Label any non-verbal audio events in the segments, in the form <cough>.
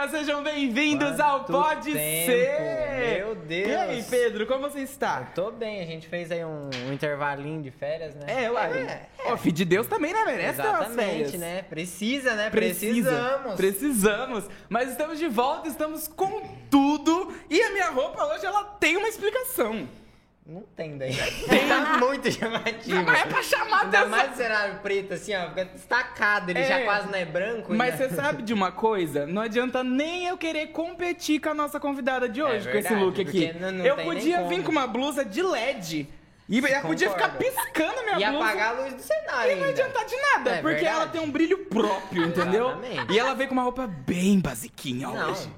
volta! Sejam bem-vindos ao Pode tempo, Ser! meu Deus. E aí, Pedro, como você está? Tô bem, a gente fez aí um, um intervalinho de férias, né? É, uai. Ó, filho de Deus também, né? Merece Exatamente, né? Precisa, né? Precisa. Precisamos. Precisamos. Mas estamos de volta, estamos com tudo. E a minha roupa hoje, ela tem uma explicação. Não tem daí. tá <laughs> muito chamativo. Mas é pra chamar Ainda atenção. mais o cenário preto, assim, ó, fica destacado, ele É. já quase não é branco. Mas você sabe de uma coisa? Não adianta nem eu querer competir com a nossa convidada de hoje, com esse É verdade, look aqui. não- não eu tem podia vir com uma blusa de LED. E eu podia ficar piscando minha E blusa. apagar a luz do cenário E não ainda. adianta de nada, É porque verdade. ela tem um brilho próprio, entendeu? Exatamente. E ela veio com uma roupa bem basiquinha Não. hoje.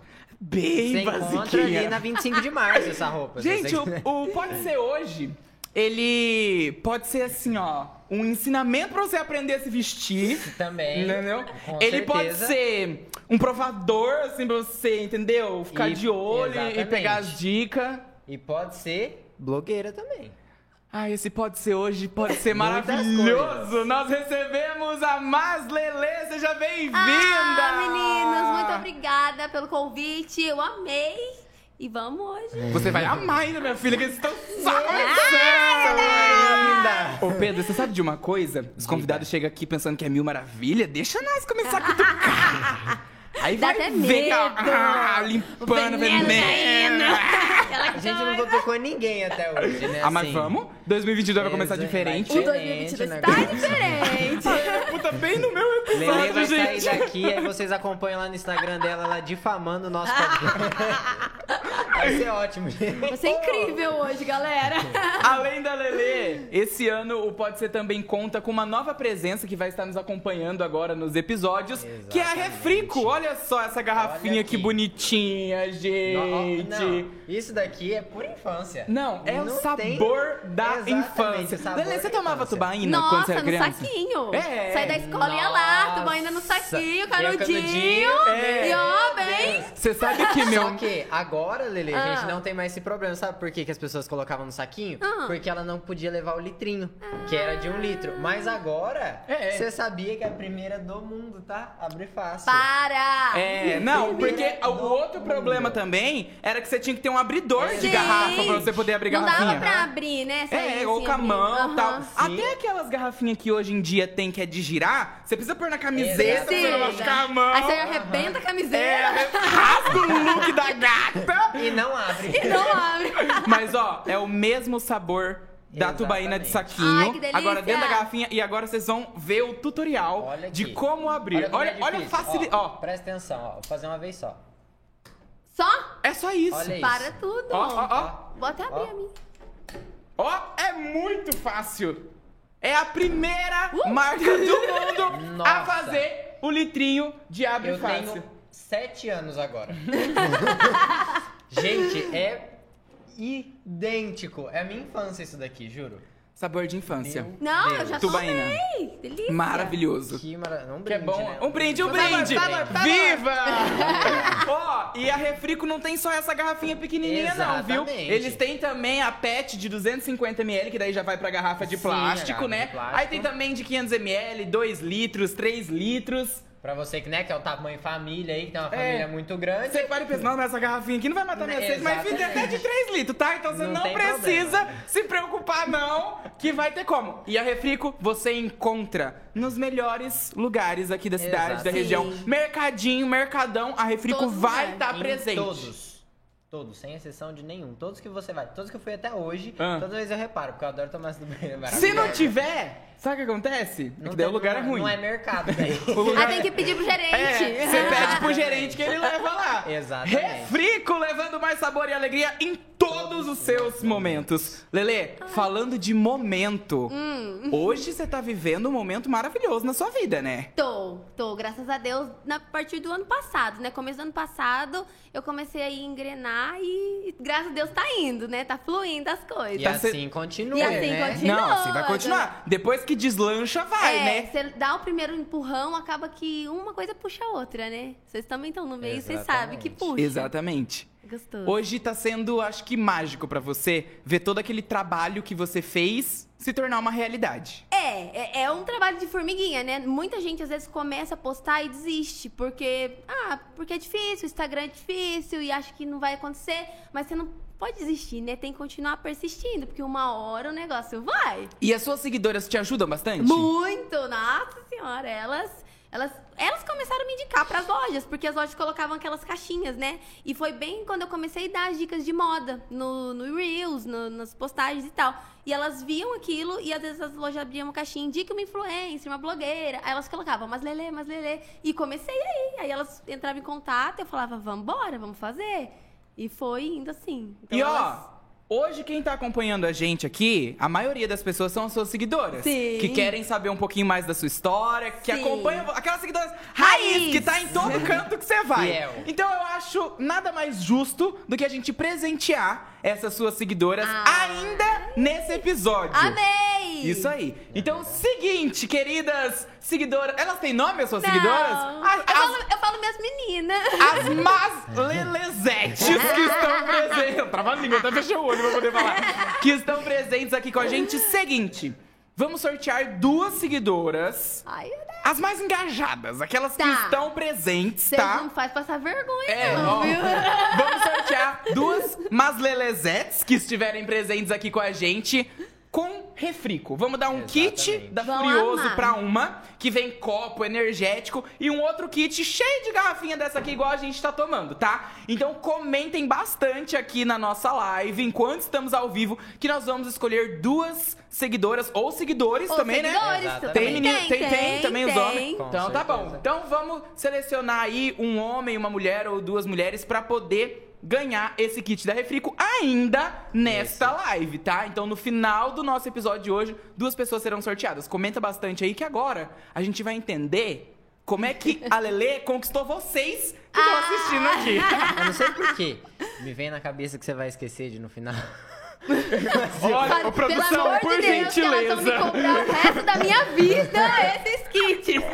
Bem Você encontra basiquinha. ali na 25 de março essa roupa. Gente, o, o Pode Ser Hoje, ele pode ser assim, ó, um ensinamento pra você aprender a se vestir. Também. Entendeu? Com ele pode certeza. ser um provador, assim, pra você, entendeu? Ficar E- de olho e exatamente. pegar as dicas. E pode ser blogueira também. Ah, esse pode ser hoje, pode ser <laughs> maravilhoso. Nós recebemos a Mas Lelê, seja bem-vinda! Ah, meninos, muito obrigada pelo convite. Eu amei. E vamos hoje. Você vai amar ainda, minha filha, que eles estão só Linda! Ô Pedro, você sabe de uma coisa? Os convidados chegam aqui pensando que é mil maravilha. Deixa nós começar a cutucar. <laughs> Aí Dá vai até ver medo. <laughs> ah, O limpando, veneno veneno. <laughs> Ela A gente não tocou ninguém até hoje, né? Ah, mas assim. vamos? 2022 vai começar diferente. O vai 2022 né, tá diferente. Ai, <laughs> puta, bem no meu Lele episódio, vai gente. sair daqui, aí vocês acompanham lá no Instagram dela, ela difamando o nosso podcast. Vai ser ótimo, gente. Vai ser incrível hoje, galera. Além da Lelê, esse ano o Pode Ser também conta com uma nova presença que vai estar nos acompanhando agora nos episódios, que é a Exatamente. Refrico. Olha só essa garrafinha Olha que aqui. bonitinha, gente. Não, não, isso daqui é pura infância. Não, é o Não sabor tem- da Exatamente, infância. o sabor Lelê, você da tomava infância. tubaína quando você Nossa, era no criança? saquinho. É. Sai da escola e ia lá, Nossa. tubaína no saquinho, o canudinho, é. E ó, Você sabe que, meu... Só que agora, Lele, a gente Ah. não tem mais esse problema. Sabe por que, que as pessoas colocavam no saquinho? Ah. Porque ela não podia levar o litrinho, que era de um litro. Mas agora, É. você sabia que é a primeira do mundo, tá? Abre fácil. Para. É, não, porque Primeira o do outro mundo. problema também era que você tinha que ter um abridor de Sim. garrafa pra você poder abrir Não garrafinha. dava pra abrir, né? É, ou assim, com a mão e tal. Aham. Até aquelas garrafinhas que hoje em dia tem que é de girar, você precisa pôr na camiseta pra Sim. você não machucar a mão. Aí você arrebenta a É, camiseta rasga o look da gata. E não abre. e não abre. Mas ó, é o mesmo sabor da Exatamente. tubaína de saquinho. Ai, que delícia. Agora dentro da garrafinha e agora vocês vão ver o tutorial Olha de como abrir. Olha, é olha, difícil. facilidade. Ó, Presta atenção, ó. Vou fazer uma vez só. Só? é só isso. Olha. Para tudo. Ó, ó, ó. Vou até abrir Ó. a minha. Ó, é muito fácil. É a primeira Uh! marca do <laughs> mundo a fazer o litrinho de abre Eu fácil. tenho sete anos agora. <laughs> Gente, é idêntico. É a minha infância isso daqui, juro. Sabor de infância. Meu Não, eu Deus. já Tubaína. tomei. Delícia. Maravilhoso. Que maravilha. Um Que é brinde, bom. né? Um brinde, um Por brinde! favor, por favor. Viva! <laughs> Ó, e a Refrico não tem só essa garrafinha pequenininha não, viu? Exatamente. Eles têm também a PET de 250ml, que daí já vai pra garrafa de Sim, plástico, a garrafa né? de plástico. Aí tem também de 500ml, 2 litros, 3 litros. Pra você que, né, que é o tamanho família aí, que tem uma É. família muito grande. Você para e pensa, não, mas essa garrafinha aqui não vai matar minha Né, sede, mas fica até de 3 litros, tá? Então você Não não, precisa problema. se preocupar, não, que vai ter como. E a Refrico você encontra nos melhores lugares aqui da cidade, Exato. da Sim. região. Mercadinho, Mercadão, a Refrico Todos os vai estar Em presente. Todos. Todos, sem exceção de nenhum. Todos que você vai. Todos que eu fui até hoje, Ah. toda vez eu reparo, porque eu adoro tomar essa do banheiro. é Se não tiver, sabe o que acontece? É que daí o lugar é ruim. Não é mercado <laughs> daí. Lugar- Aí tem que pedir pro gerente. É, você pede pro gerente que ele <laughs> leva lá. Exatamente. Refrico levando mais sabor e alegria em todos os seus momentos. Lele, falando de momento, Hum. hoje você tá vivendo um momento maravilhoso na sua vida, né? Tô, tô, graças a Deus, na partir do ano passado, né? Começo do ano passado, eu comecei a engrenar e graças a Deus tá indo, né? Tá fluindo as coisas. E Tá assim continua, E assim né? continua. Não, assim vai continuar. Depois que deslancha, vai, é, né? você dá o primeiro empurrão, acaba que uma coisa puxa a outra, né? Vocês também estão no meio, vocês sabem que puxa. Exatamente. Gostoso. Hoje tá sendo, acho que mágico pra você ver todo aquele trabalho que você fez se tornar uma realidade. É, É, é, é um trabalho de formiguinha, né? Muita gente às vezes começa a postar e desiste, porque, ah, porque é difícil, o Instagram é difícil e acha que não vai acontecer, mas você não pode desistir, né? Tem que continuar persistindo, porque uma hora o negócio vai. E as suas seguidoras te ajudam bastante? Muito, nossa senhora, elas elas, elas começaram a me indicar para as lojas, porque as lojas colocavam aquelas caixinhas, né? E foi bem quando eu comecei a dar as dicas de moda no, no Reels, no, nas postagens e tal. E elas viam aquilo e às vezes as lojas abriam uma caixinha, indica uma influencer, uma blogueira. Aí elas colocavam, mas Lele, mas Lele. E comecei aí. Aí elas entravam em contato eu falava, vamos embora, vamos fazer. E foi indo assim. Então, e ó, Hoje, quem tá acompanhando a gente aqui, a maioria das pessoas são as suas seguidoras. Sim. Que querem saber um pouquinho mais da sua história, que Sim. acompanham aquelas seguidoras raiz, raiz, que tá em todo canto que você vai. Fiel. Então eu acho nada mais justo do que a gente presentear essas suas seguidoras ah. ainda nesse episódio. Amei! Isso aí. Então, seguinte, queridas seguidoras. Elas têm nome, as suas Não. seguidoras? As, eu, falo, eu falo minhas meninas. As mas lelezetes que estão presentes. Travando a língua, até fechei o olho pra poder falar. Que estão presentes aqui com a gente. Seguinte. Vamos sortear duas seguidoras. Ai, as mais engajadas, aquelas tá. que estão presentes, Cês tá? não faz passar vergonha, é, não, ó, viu? Vamos sortear duas Maslelezetes que estiverem presentes aqui com a gente refrico. Vamos dar um Exatamente. kit da Vão Furioso amar. pra uma, que vem copo energético, e um outro kit cheio de garrafinha dessa aqui, igual a gente tá tomando, tá? Então comentem bastante aqui na nossa live, enquanto estamos ao vivo, que nós vamos escolher duas seguidoras ou seguidores ou também, né? seguidores, né? Tem, menino, tem, tem, tem, também tem. os homens. Com então certeza. tá bom. Então vamos selecionar aí um homem, uma mulher ou duas mulheres para poder ganhar esse kit da Refrico ainda nesta Esse. live, tá? Então no final do nosso episódio de hoje, duas pessoas serão sorteadas. Comenta bastante aí que agora a gente vai entender como é que a Lele <laughs> conquistou vocês que estão ah. assistindo aqui. <laughs> Eu não sei porquê. Me vem na cabeça que você vai esquecer de no final. <laughs> Olha, produção, por de Deus, gentileza. elas vão me cobrar o resto da minha vida esses kits.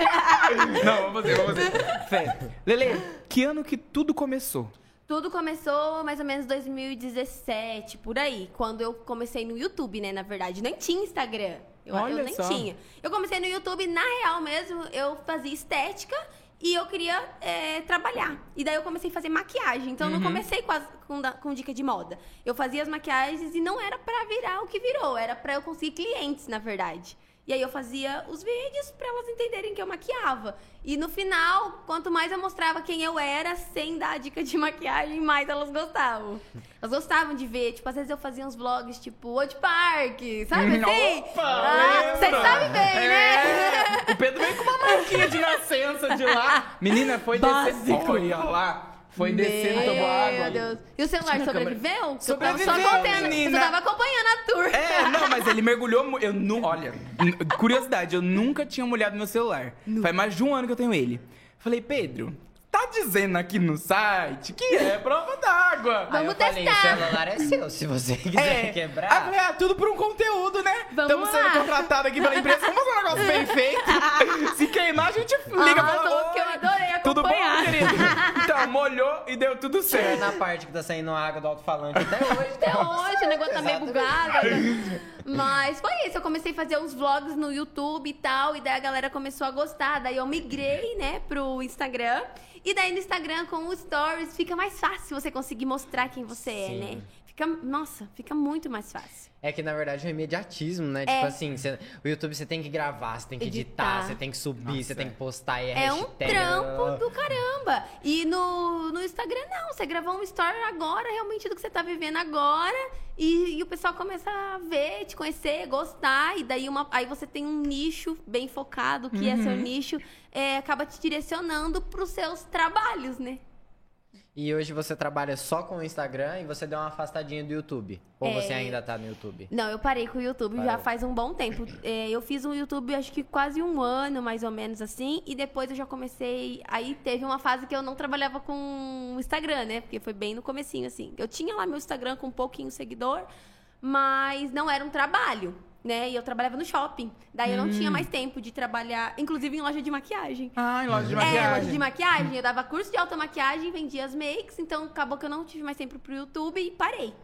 Não, vamos fazer, vamos fazer. Fé. Lele, que ano que tudo começou? Tudo começou mais ou menos 2017, por aí. Quando eu comecei no YouTube, né? Na verdade, nem tinha Instagram. Eu, Olha eu nem só. tinha. Eu comecei no YouTube, na real mesmo, eu fazia estética e eu queria é, trabalhar. E daí eu comecei a fazer maquiagem. Então, uhum. eu não uhum. comecei com, as, com, com, dica de moda. Eu fazia as maquiagens e não era para virar o que virou. Era para eu conseguir clientes, na verdade. E aí eu fazia os vídeos para elas entenderem que eu maquiava. E no final, quanto mais eu mostrava quem eu era, sem dar dica de maquiagem, mais elas gostavam. <laughs> Elas gostavam de ver, tipo, às vezes eu fazia uns vlogs, tipo, Wood Park, sabe assim? Opa, ah, vocês sabem bem, é. né? O Pedro veio com uma marquinha de nascença de lá. <laughs> Menina, foi Básico. Olha lá. Foi descendo, tomou água. Meu Deus. E o celular sobreviveu? Sobreviveu, eu tava só menina. Você tava acompanhando a tour. É, não, mas ele mergulhou... Eu não... Olha, curiosidade, eu nunca tinha molhado meu celular. Faz mais de um ano que eu tenho ele. Falei, Pedro, tá dizendo aqui no site que é prova d'água. Vamos testar. Falei, o celular é seu, se você quiser é. quebrar. Ah, falei, ah, tudo por um conteúdo, né? Vamos Estamos sendo contratados aqui pela empresa. Vamos fazer um negócio bem <laughs> feito. Se queimar, a gente liga ah, pra lá. que eu adorei acompanhar. Tudo bom, querido? Então, molhou e deu tudo certo. É na parte que tá saindo água do alto-falante até <laughs> hoje. Até hoje, o negócio tá meio bugado. Mas foi isso, eu comecei a fazer uns vlogs no YouTube e tal, e daí a galera começou a gostar. Daí eu migrei, né, pro Instagram. E daí no Instagram, com os stories, fica mais fácil você conseguir mostrar quem você Sim. é, né? Fica, nossa, fica muito mais fácil. É que na verdade é um imediatismo, né? Tipo é. Tipo assim, você, o YouTube você tem que gravar, você tem que editar, editar você tem que subir, Nossa, você tem que postar e é, é um trampo do caramba. E no, no Instagram não, você gravou um story agora, realmente do que você tá vivendo agora, e, e o pessoal começa a ver, te conhecer, gostar, e daí uma, aí você tem um nicho bem focado, que uhum. é seu uhum. nicho, é, acaba te direcionando pros seus trabalhos, né? E hoje você trabalha só com o Instagram e você deu uma afastadinha do YouTube? Ou é... você ainda tá no YouTube? Não, eu parei com o YouTube Parou. já faz um bom tempo. É, eu fiz um YouTube acho que quase um ano, mais ou menos assim. E depois eu já comecei. Aí teve uma fase que eu não trabalhava com o Instagram, né? Porque foi bem no comecinho, assim. Eu tinha lá meu Instagram com um pouquinho seguidor, mas não era um trabalho né? E eu trabalhava no shopping. Daí eu não tinha hum. mais tempo de trabalhar, inclusive em loja de maquiagem. Ah, em loja de maquiagem. É, loja de maquiagem. Eu dava curso de automaquiagem, vendia as makes, então acabou que eu não tive mais tempo pro YouTube e parei.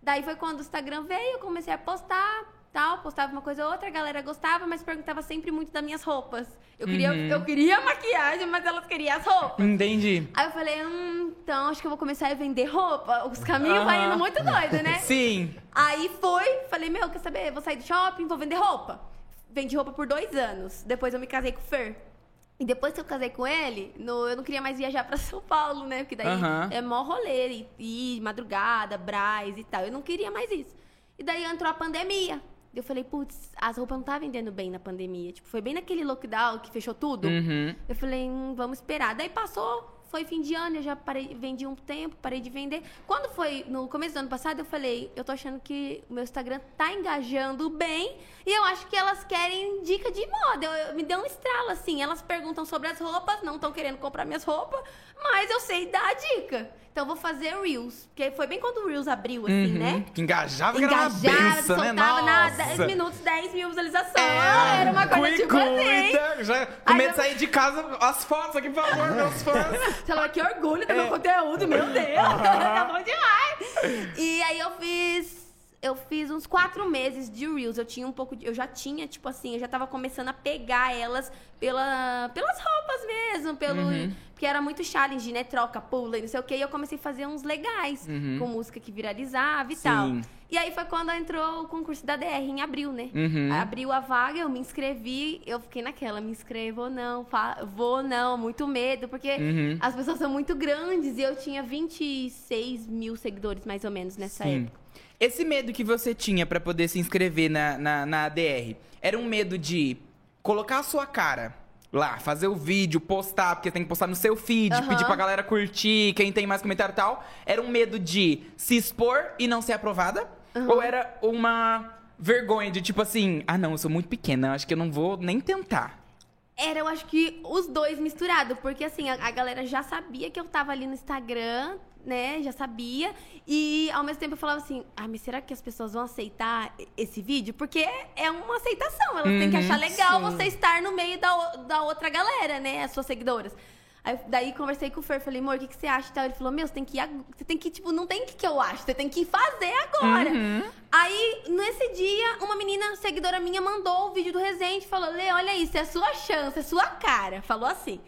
Daí foi quando o Instagram veio, eu comecei a postar tal, postava uma coisa ou outra, a galera gostava, mas perguntava sempre muito das minhas roupas. Eu queria, eu queria maquiagem, mas elas queriam as roupas. Entendi. Aí eu falei, hum, então acho que eu vou começar a vender roupa. Os caminhos Aham. vai indo muito doido, né? <laughs> Sim. Aí foi, falei, meu, quer saber? Vou sair do shopping, vou vender roupa. Vendi roupa por dois anos. Depois eu me casei com o Fer. E depois que eu casei com ele, no- eu não queria mais viajar pra <laughs> São Paulo, né? Porque daí Aham. é mó rolê, e, e madrugada, Braz e tal. Eu não queria mais isso. E daí entrou a pandemia. Eu falei, putz, as roupas não tá vendendo bem na pandemia. Tipo, foi bem naquele lockdown que fechou tudo. Uhum. Eu falei, hum, vamos esperar. Daí passou, foi fim de ano, eu já parei, vendi um tempo, parei de vender. Quando foi no começo do ano passado, eu falei, eu tô achando que o meu Instagram tá engajando bem e eu acho que elas querem dica de moda. Eu, eu- me deu um estralo assim. Elas perguntam sobre as roupas, não estão querendo comprar minhas roupas, mas eu sei dar a dica. Então eu vou fazer Reels, porque foi bem quando o Reels abriu, assim, Uhum. né? Que engajava, que era uma Engajava, benção, né? soltava na Nossa. 10 minutos, 10 mil visualizações. É, era uma coisa tipo assim. cuida, Já, com medo de sair de casa, as fotos aqui, por favor, meus <laughs> fãs. Sei lá, que orgulho É. do meu conteúdo, meu Deus. <laughs> tá bom demais. E aí eu fiz. Eu fiz uns quatro meses de Reels. Eu tinha um pouco de. Eu já tinha, tipo assim, eu já tava começando a pegar elas pela, pelas roupas mesmo, pelo. Uhum. Porque era muito challenge, né? Troca, pula e não sei o quê. E eu comecei a fazer uns legais, com música que viralizava e tal. Uhum. Sim. E aí foi quando entrou o concurso da DR em abril, né? Uhum. Abriu a vaga, eu me inscrevi, eu fiquei naquela, me inscrevo ou não, vou ou não, muito medo, porque Uhum. as pessoas são muito grandes e eu tinha 26 mil seguidores, mais ou menos, nessa Sim. época. Esse medo que você tinha pra poder se inscrever na, na, na ADR, era um medo de colocar a sua cara lá, fazer o vídeo, postar, porque tem que postar no seu feed, Aham. pedir pra galera curtir, quem tem mais comentário e tal. Era um medo de se expor e não ser aprovada? Ou era uma vergonha de tipo assim, ah não, eu sou muito pequena, acho que eu não vou nem tentar. Era, eu acho que os dois misturados, porque assim, a, a galera já sabia que eu tava ali no Instagram, né? Já sabia. E ao mesmo tempo eu falava assim: ah, mas será que as pessoas vão aceitar esse vídeo? Porque é uma aceitação, elas têm que Uhum, achar legal sim. você estar no meio da, da outra galera, né? As suas seguidoras. Aí, daí conversei com o Fer, falei, amor, o que, que você acha e tal? Ele falou, meu, você tem que ir, você tem que, tipo, não tem que que eu acho, você tem que fazer agora. Aí, nesse dia, uma menina seguidora minha mandou o vídeo do Resende e falou, Lê, olha isso, é a sua chance, é a sua cara. Falou assim.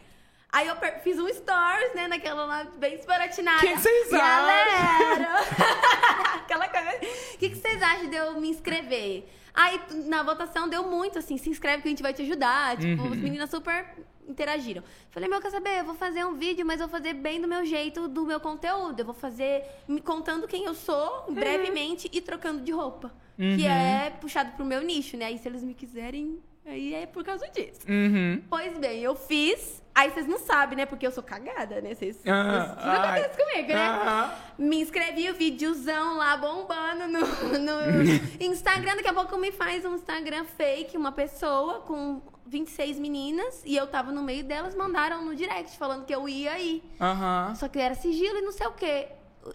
Aí eu fiz um stories, né, naquela lá bem esparatinada. Que vocês Galera! <laughs> <laughs> Aquela coisa. O que, vocês acham de eu me inscrever? Aí, na votação, deu muito, assim, se inscreve que a gente vai te ajudar. Tipo, Uhum. as meninas super interagiram. Falei, meu, quer saber? Eu vou fazer um vídeo, mas eu vou fazer bem do meu jeito, do meu conteúdo. Eu vou fazer me contando quem eu sou, Uhum. brevemente, e trocando de roupa. Que é puxado pro meu nicho, né? Aí se eles me quiserem, aí é por causa disso. Uhum. Pois bem, eu fiz. Aí vocês não sabem, né? Porque eu sou cagada, né? Vocês. Ah, Tudo ai. acontece comigo, né? Aham. Me inscrevi, o videozão lá bombando no, no <laughs> Instagram. Daqui a pouco me faz um Instagram fake, uma pessoa com 26 meninas. E eu tava no meio delas, mandaram no direct falando que eu ia aí. Só que era sigilo e não sei o quê.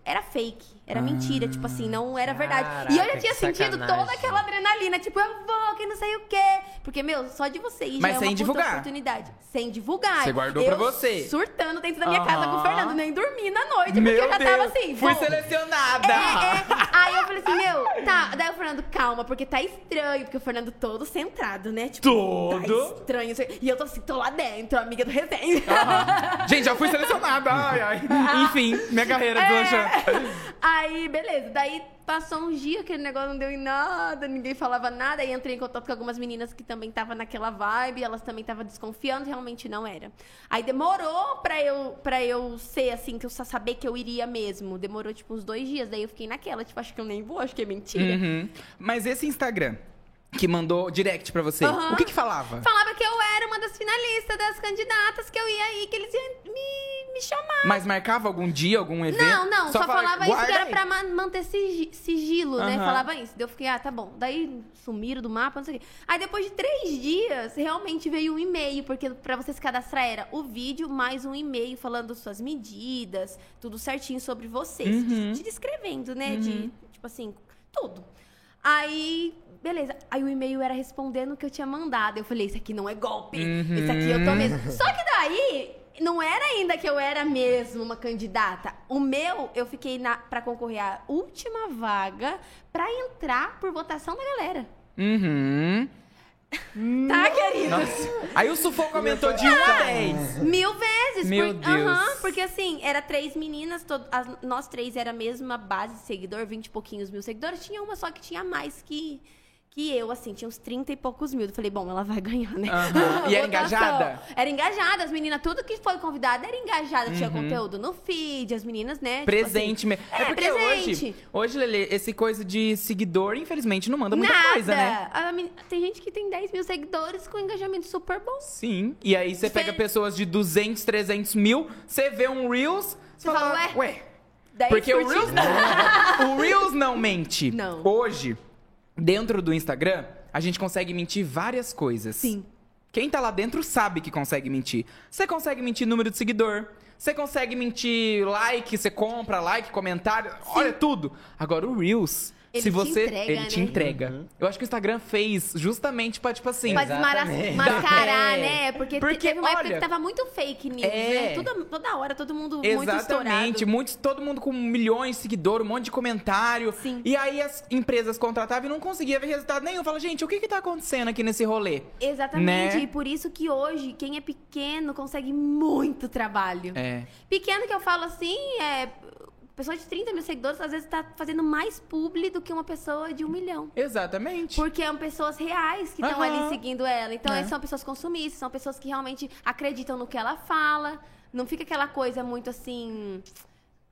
Era fake, era mentira, tipo assim, não era verdade. Caraca, e eu já tinha sentido sacanagem. toda aquela adrenalina, tipo, eu vou, que não sei o quê. Porque, meu, só de você ir Mas já é sem uma divulgar. oportunidade. Sem divulgar. Você guardou eu pra você. Surtando dentro da minha casa com o. Fernando, nem dormi na noite, Meu porque eu já Deus, tava assim, fui selecionada. É, é. Aí eu falei assim, meu, tá. Daí o Fernando, calma, porque tá estranho. Porque o Fernando todo centrado, né? Tipo, Todo. Tá estranho. E eu tô assim, tô lá dentro, amiga do resenha. Aham. Gente, já fui selecionada. Ai, ai. <laughs> Enfim, minha carreira deslanchando. É. Aí, beleza. Daí passou um dia, aquele negócio não deu em nada, ninguém falava nada. Aí entrei em contato com algumas meninas que também estavam naquela vibe, elas também estavam desconfiando, realmente não era. Aí demorou pra eu, pra eu ser assim, que eu saber que eu iria mesmo. Demorou, tipo, uns dois dias. Daí eu fiquei naquela, tipo, acho que eu nem vou, acho que é mentira. Uhum. Mas esse Instagram que mandou direct pra você, Aham. o que que falava? Falava que eu era uma das finalistas, das candidatas, que eu ia aí, que eles iam me, me chamar. Mas marcava algum dia, algum evento? Não, não, só, fala- falava isso que era aí. pra ma- manter sigi- sigilo, né? Aham. Falava isso. Daí eu fiquei, ah, tá bom. Daí sumiram do mapa, não sei o quê. Aí depois de três dias, realmente veio um e-mail, porque pra você se cadastrar era o vídeo mais um e-mail falando suas medidas, tudo certinho sobre você. Uhum. Te descrevendo, né? De, tipo assim, tudo. Aí, beleza. Aí o e-mail era respondendo o que eu tinha mandado. Eu falei, isso aqui não é golpe. Isso aqui eu tô mesmo. Só que daí, não era ainda que eu era mesmo uma candidata. O meu, eu fiquei na, pra concorrer à última vaga pra entrar por votação da galera. Uhum. Tá, querido? Nossa. Aí o sufoco aumentou de 1 a 10. Mil vezes. Meu por- Deus. Aham, porque assim, era três meninas, to- as- nós três era a mesma base de seguidor, 20 e pouquinhos mil seguidores. Tinha uma só que tinha mais que, que eu, assim, tinha uns 30 e poucos mil. Eu falei, bom, ela vai ganhar, né? Aham. <laughs> E era engajada? Era engajada, as meninas, tudo que foi convidada era engajada. Tinha conteúdo no feed, as meninas, né? tipo Presente assim, mesmo. É, É, porque presente. hoje, hoje, Lele, esse coisa de seguidor, infelizmente, não manda muita Nada. coisa, né? A meni- Tem gente que tem 10 mil seguidores com engajamento super bom. Sim. E aí você pega pessoas de 200, 300 mil, você vê um Reels, você fala, fala, ué. 10 Porque o curtidas. Reels, <laughs> o Reels não mente. Não. Hoje, dentro do Instagram, a gente consegue mentir várias coisas. Sim. Quem tá lá dentro sabe que consegue mentir. Você consegue mentir número de seguidor. Você consegue mentir like, você compra like, comentário, olha tudo. Agora o Reels, Ele se te você entrega, ele te né? entrega. Eu acho que o Instagram fez justamente pra tipo assim, Pra <laughs> É. né? Porque, Porque, teve uma época olha, que tava muito fake news, é. né? Toda, toda hora, todo mundo muito Exatamente, estourado. muitos, todo mundo com milhões de seguidores, um monte de comentário. Sim. E aí as empresas contratavam e não conseguia ver resultado nenhum. Fala, gente, o que que tá acontecendo aqui nesse rolê? Exatamente, Né? e por isso que hoje, quem é pequeno consegue muito trabalho. É. Pequeno que eu falo assim, é... Pessoa de 30 mil seguidores, às vezes, tá fazendo mais publi do que uma pessoa de um milhão. Exatamente. Porque são pessoas reais que estão Aham. ali seguindo ela. Então, É. são pessoas consumistas, são pessoas que realmente acreditam no que ela fala. Não fica aquela coisa muito assim.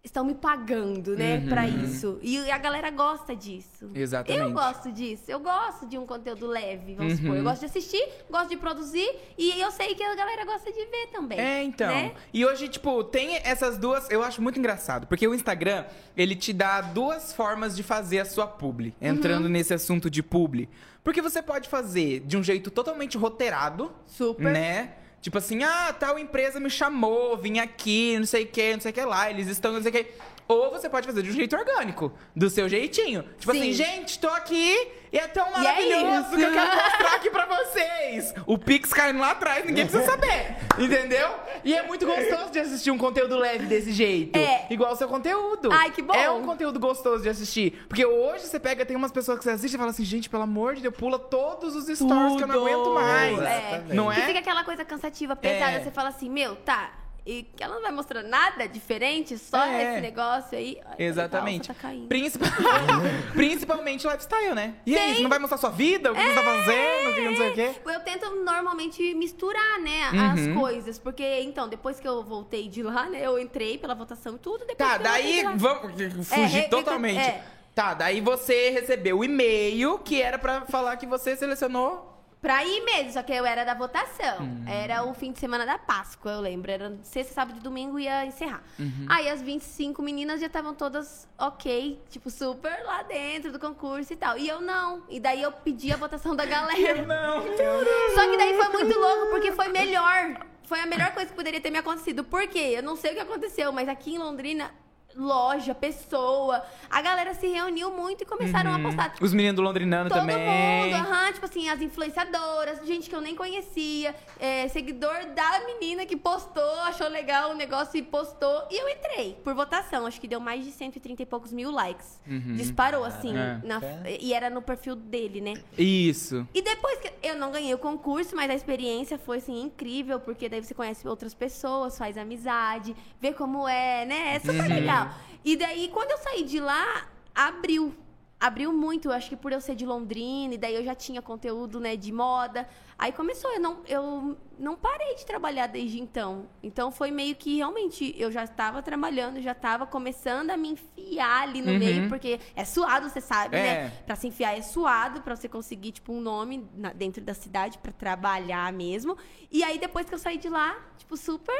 Estão me pagando, né, Uhum. pra isso. E a galera gosta disso. Exatamente. Eu gosto disso. Eu gosto de um conteúdo leve, vamos Uhum. supor. Eu gosto de assistir, gosto de produzir. E eu sei que a galera gosta de ver também. É, então. né? E hoje, tipo, tem essas duas. Eu acho muito engraçado. Porque o Instagram, ele te dá duas formas de fazer a sua publi. Entrando Uhum. nesse assunto de publi. Porque você pode fazer de um jeito totalmente roteirado. Super. Né? Tipo assim, ah, tal empresa me chamou, vim aqui, não sei o que, não sei o que lá, eles estão, não sei o que. Ou você pode fazer de um jeito orgânico, do seu jeitinho. Tipo Sim. assim, gente, tô aqui e é tão E é maravilhoso isso. que eu quero mostrar aqui pra vocês. O Pix caindo lá atrás, ninguém precisa <laughs> saber. Entendeu? E é muito gostoso de assistir um conteúdo leve desse jeito. É. Igual o seu conteúdo. Ai, que bom. É um conteúdo gostoso de assistir. Porque hoje você pega, tem umas pessoas que você assiste e fala assim, gente, pelo amor de Deus, pula todos os stories que eu não Tudo. aguento mais. É. Não é? fica aquela coisa cansativa, pesada. É. Você fala assim, meu, tá. E que ela não vai mostrar nada diferente, só É. esse negócio aí. Ai, Exatamente. Tá caindo. Principal- <laughs> Principalmente lifestyle, né? E aí, você não vai mostrar sua vida, o que você tá fazendo, o que não sei o quê? Eu tento normalmente misturar, né, Uhum. as coisas. Porque, então, depois que eu voltei de lá, né, eu entrei pela votação e tudo. Depois Tá, daí vamos fugir re- totalmente. é. Tá, daí você recebeu o e-mail que era pra falar que você selecionou. Pra ir mesmo, só que eu era da votação. Hum. Era o fim de semana da Páscoa, eu lembro. Era sexta, sábado e domingo ia encerrar. Uhum. Aí as 25 meninas já estavam todas ok, tipo, super lá dentro do concurso e tal. E eu não. E daí eu pedi a votação da galera. Não. <laughs> Só que daí foi muito louco, porque foi melhor. Foi a melhor coisa que poderia ter me acontecido. Por quê? Eu não sei o que aconteceu, mas aqui em Londrina, loja, pessoa, a galera se reuniu muito e começaram a postar. Os meninos do Londrinano Todo também. mundo, aham, tipo assim, as influenciadoras, gente que eu nem conhecia, é, seguidor da menina que postou, achou legal o negócio e postou. E eu entrei por votação, acho que deu mais de 130 e poucos mil likes. Disparou, assim, É. na- e era no perfil dele, né? Isso. E depois que eu não ganhei o concurso, mas a experiência foi assim incrível, porque daí você conhece outras pessoas, faz amizade, vê como é, né? É super legal. E daí quando eu saí de lá, abriu. Abriu muito, eu acho que por eu ser de Londrina, e daí eu já tinha conteúdo, né, de moda. Aí começou, eu não, eu não parei de trabalhar desde então. Então foi meio que realmente eu já estava trabalhando, já estava começando a me enfiar ali no Uhum. meio, porque é suado, você sabe, É. né? Pra se enfiar é suado, pra você conseguir, tipo, um nome na- dentro da cidade pra trabalhar mesmo. E aí, depois que eu saí de lá, tipo, super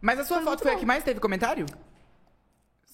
Mas a sua Foi foto foi a bom. que mais teve comentário?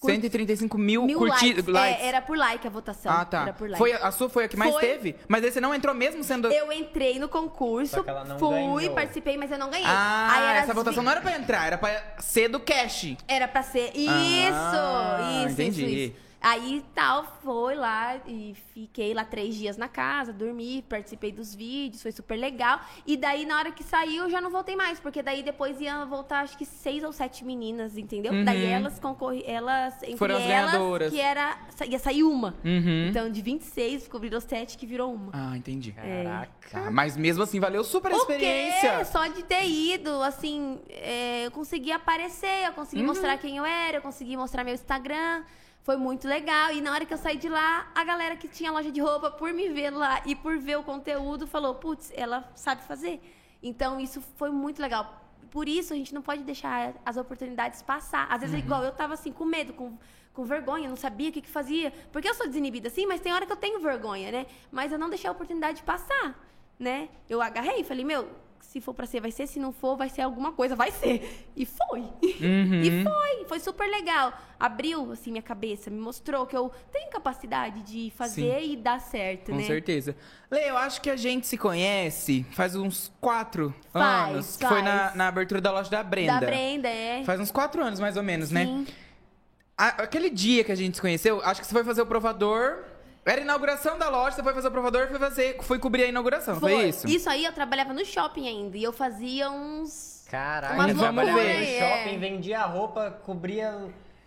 Cur- 135 mil, mil curtidas. likes. É, era por like a votação. Ah, tá. Era por like. Foi, a sua foi a que mais Foi. teve? Mas aí você não entrou mesmo sendo. Eu entrei no concurso, Só que ela não fui, ganhou. participei, mas eu não ganhei. Ah, Aí era essa as votação vi- não era pra entrar, era pra ser do cash. Era pra ser. Isso! Ah, isso, entendi. isso, isso. Aí tal, foi lá e fiquei lá três dias na casa, dormi, participei dos vídeos, foi super legal. E daí, na hora que saiu, eu já não voltei mais, porque daí depois ia voltar, acho que seis ou sete meninas, entendeu? Uhum. Daí elas concorri, elas, entre Foram as elas, ganhadoras. que era, ia sair uma. Uhum. Então, de 26, cobriram sete que virou uma. Ah, entendi. Caraca. Tá, mas mesmo assim, valeu super a experiência. Só de ter ido, assim, é, eu consegui aparecer, eu consegui Uhum. mostrar quem eu era, eu consegui mostrar meu Instagram. Foi muito legal. E na hora que eu saí de lá, a galera que tinha loja de roupa, por me ver lá e por ver o conteúdo, falou: putz, ela sabe fazer. Então isso foi muito legal. Por isso a gente não pode deixar as oportunidades passar. Às vezes, Uhum. é igual eu tava assim, com medo, com, com vergonha, não sabia o que, que fazia. Porque eu sou desinibida assim, mas tem hora que eu tenho vergonha, né? Mas eu não deixei a oportunidade passar, né? Eu agarrei e falei, meu, se for pra ser, vai ser. Se não for, vai ser alguma coisa, vai ser. E foi. <laughs> Uhum. E foi. Foi super legal. Abriu, assim, minha cabeça. Me mostrou que eu tenho capacidade de fazer e dar certo, Com né? certeza. Lê, eu acho que a gente se conhece faz uns quatro Faz, anos. Que foi na, faz. na abertura da loja da Brenda. Da Brenda, é. Faz uns quatro anos, mais ou menos, né? Sim. A- aquele dia que a gente se conheceu, acho que você foi fazer o provador. Era a inauguração da loja, você foi fazer o provador e foi, fazer, foi cobrir a inauguração, foi, isso? Isso aí eu trabalhava no shopping ainda. E eu fazia uns. Caraca, Umas eu trabalhava no aí, shopping, é. vendia roupa, cobria.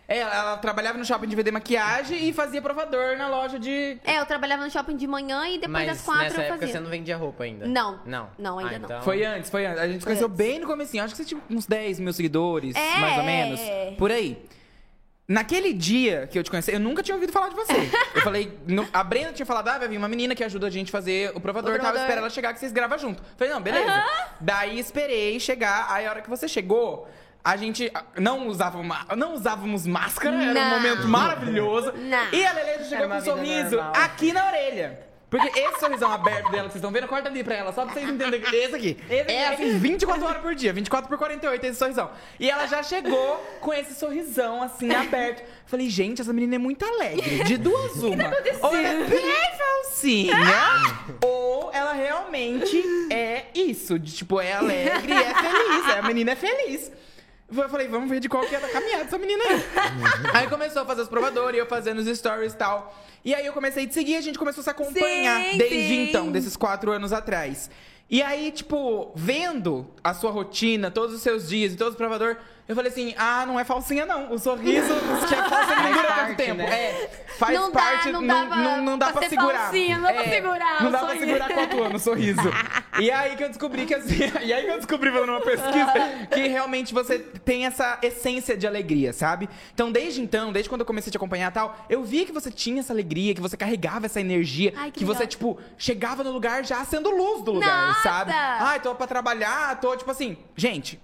É, ela, ela trabalhava no shopping de vender maquiagem e fazia provador na loja de. É, eu trabalhava no shopping de manhã e depois Mas das quatro nessa eu época fazia. você não vendia roupa ainda? Não. Não. Não, ainda Ah, não. então- Foi antes, foi antes. A gente se Foi conheceu antes. bem no comecinho. Acho que você tinha uns 10 mil seguidores, É, mais ou menos. é. Por aí. Naquele dia que eu te conheci, eu nunca tinha ouvido falar de você. <laughs> eu falei, no- a Brenda tinha falado, ah, vai vir uma menina que ajuda a gente a fazer o provador O tal, provador. espera ela chegar que vocês gravam junto. Falei, não, beleza. Daí esperei chegar, aí a hora que você chegou, a gente não usava não usávamos máscara, era um Não. momento maravilhoso. Não. E a Lele chegou com um sorriso normal. aqui na orelha. Porque esse sorrisão aberto dela que vocês estão vendo, corta ali pra ela, só pra vocês entenderem. Esse aqui. É assim, 24 horas por dia, 24 por 48, esse sorrisão. E ela já chegou com esse sorrisão, assim, aberto. Falei, gente, essa menina é muito alegre. De duas <laughs> uma. ou ela é bem falsinha, <laughs> ou ela realmente é isso. De, tipo, é alegre e é feliz. É, a menina é feliz. Eu falei, vamos ver de qual que é a caminhada dessa menina aí. <laughs> aí começou a fazer os provadores, eu fazendo os stories e tal. E aí eu comecei a te seguir, a gente começou a se acompanhar Sim, desde sim. então, desses quatro anos atrás. E aí, tipo, vendo a sua rotina, todos os seus dias e todos os provadores, eu falei assim: ah, não é falsinha, não. O sorriso <laughs> que é falsa não Faz dura tanto tempo. né? É, faz Não dá- parte, não não, dá pra- não, não dá pra segurar. falsinha, não dá pra É, segurar Não dá pra segurar quatro anos o sorriso. E aí que eu descobri que assim, <laughs> e aí que eu descobri fazendo uma pesquisa que realmente você tem essa essência de alegria, sabe? Então, desde então, desde quando eu comecei a te acompanhar e tal, eu vi que você tinha essa alegria, que você carregava essa energia, Ai, que que você, tipo, chegava no lugar já sendo luz do lugar, Nossa! sabe? Ai, tô pra trabalhar, tô, tipo assim. Gente,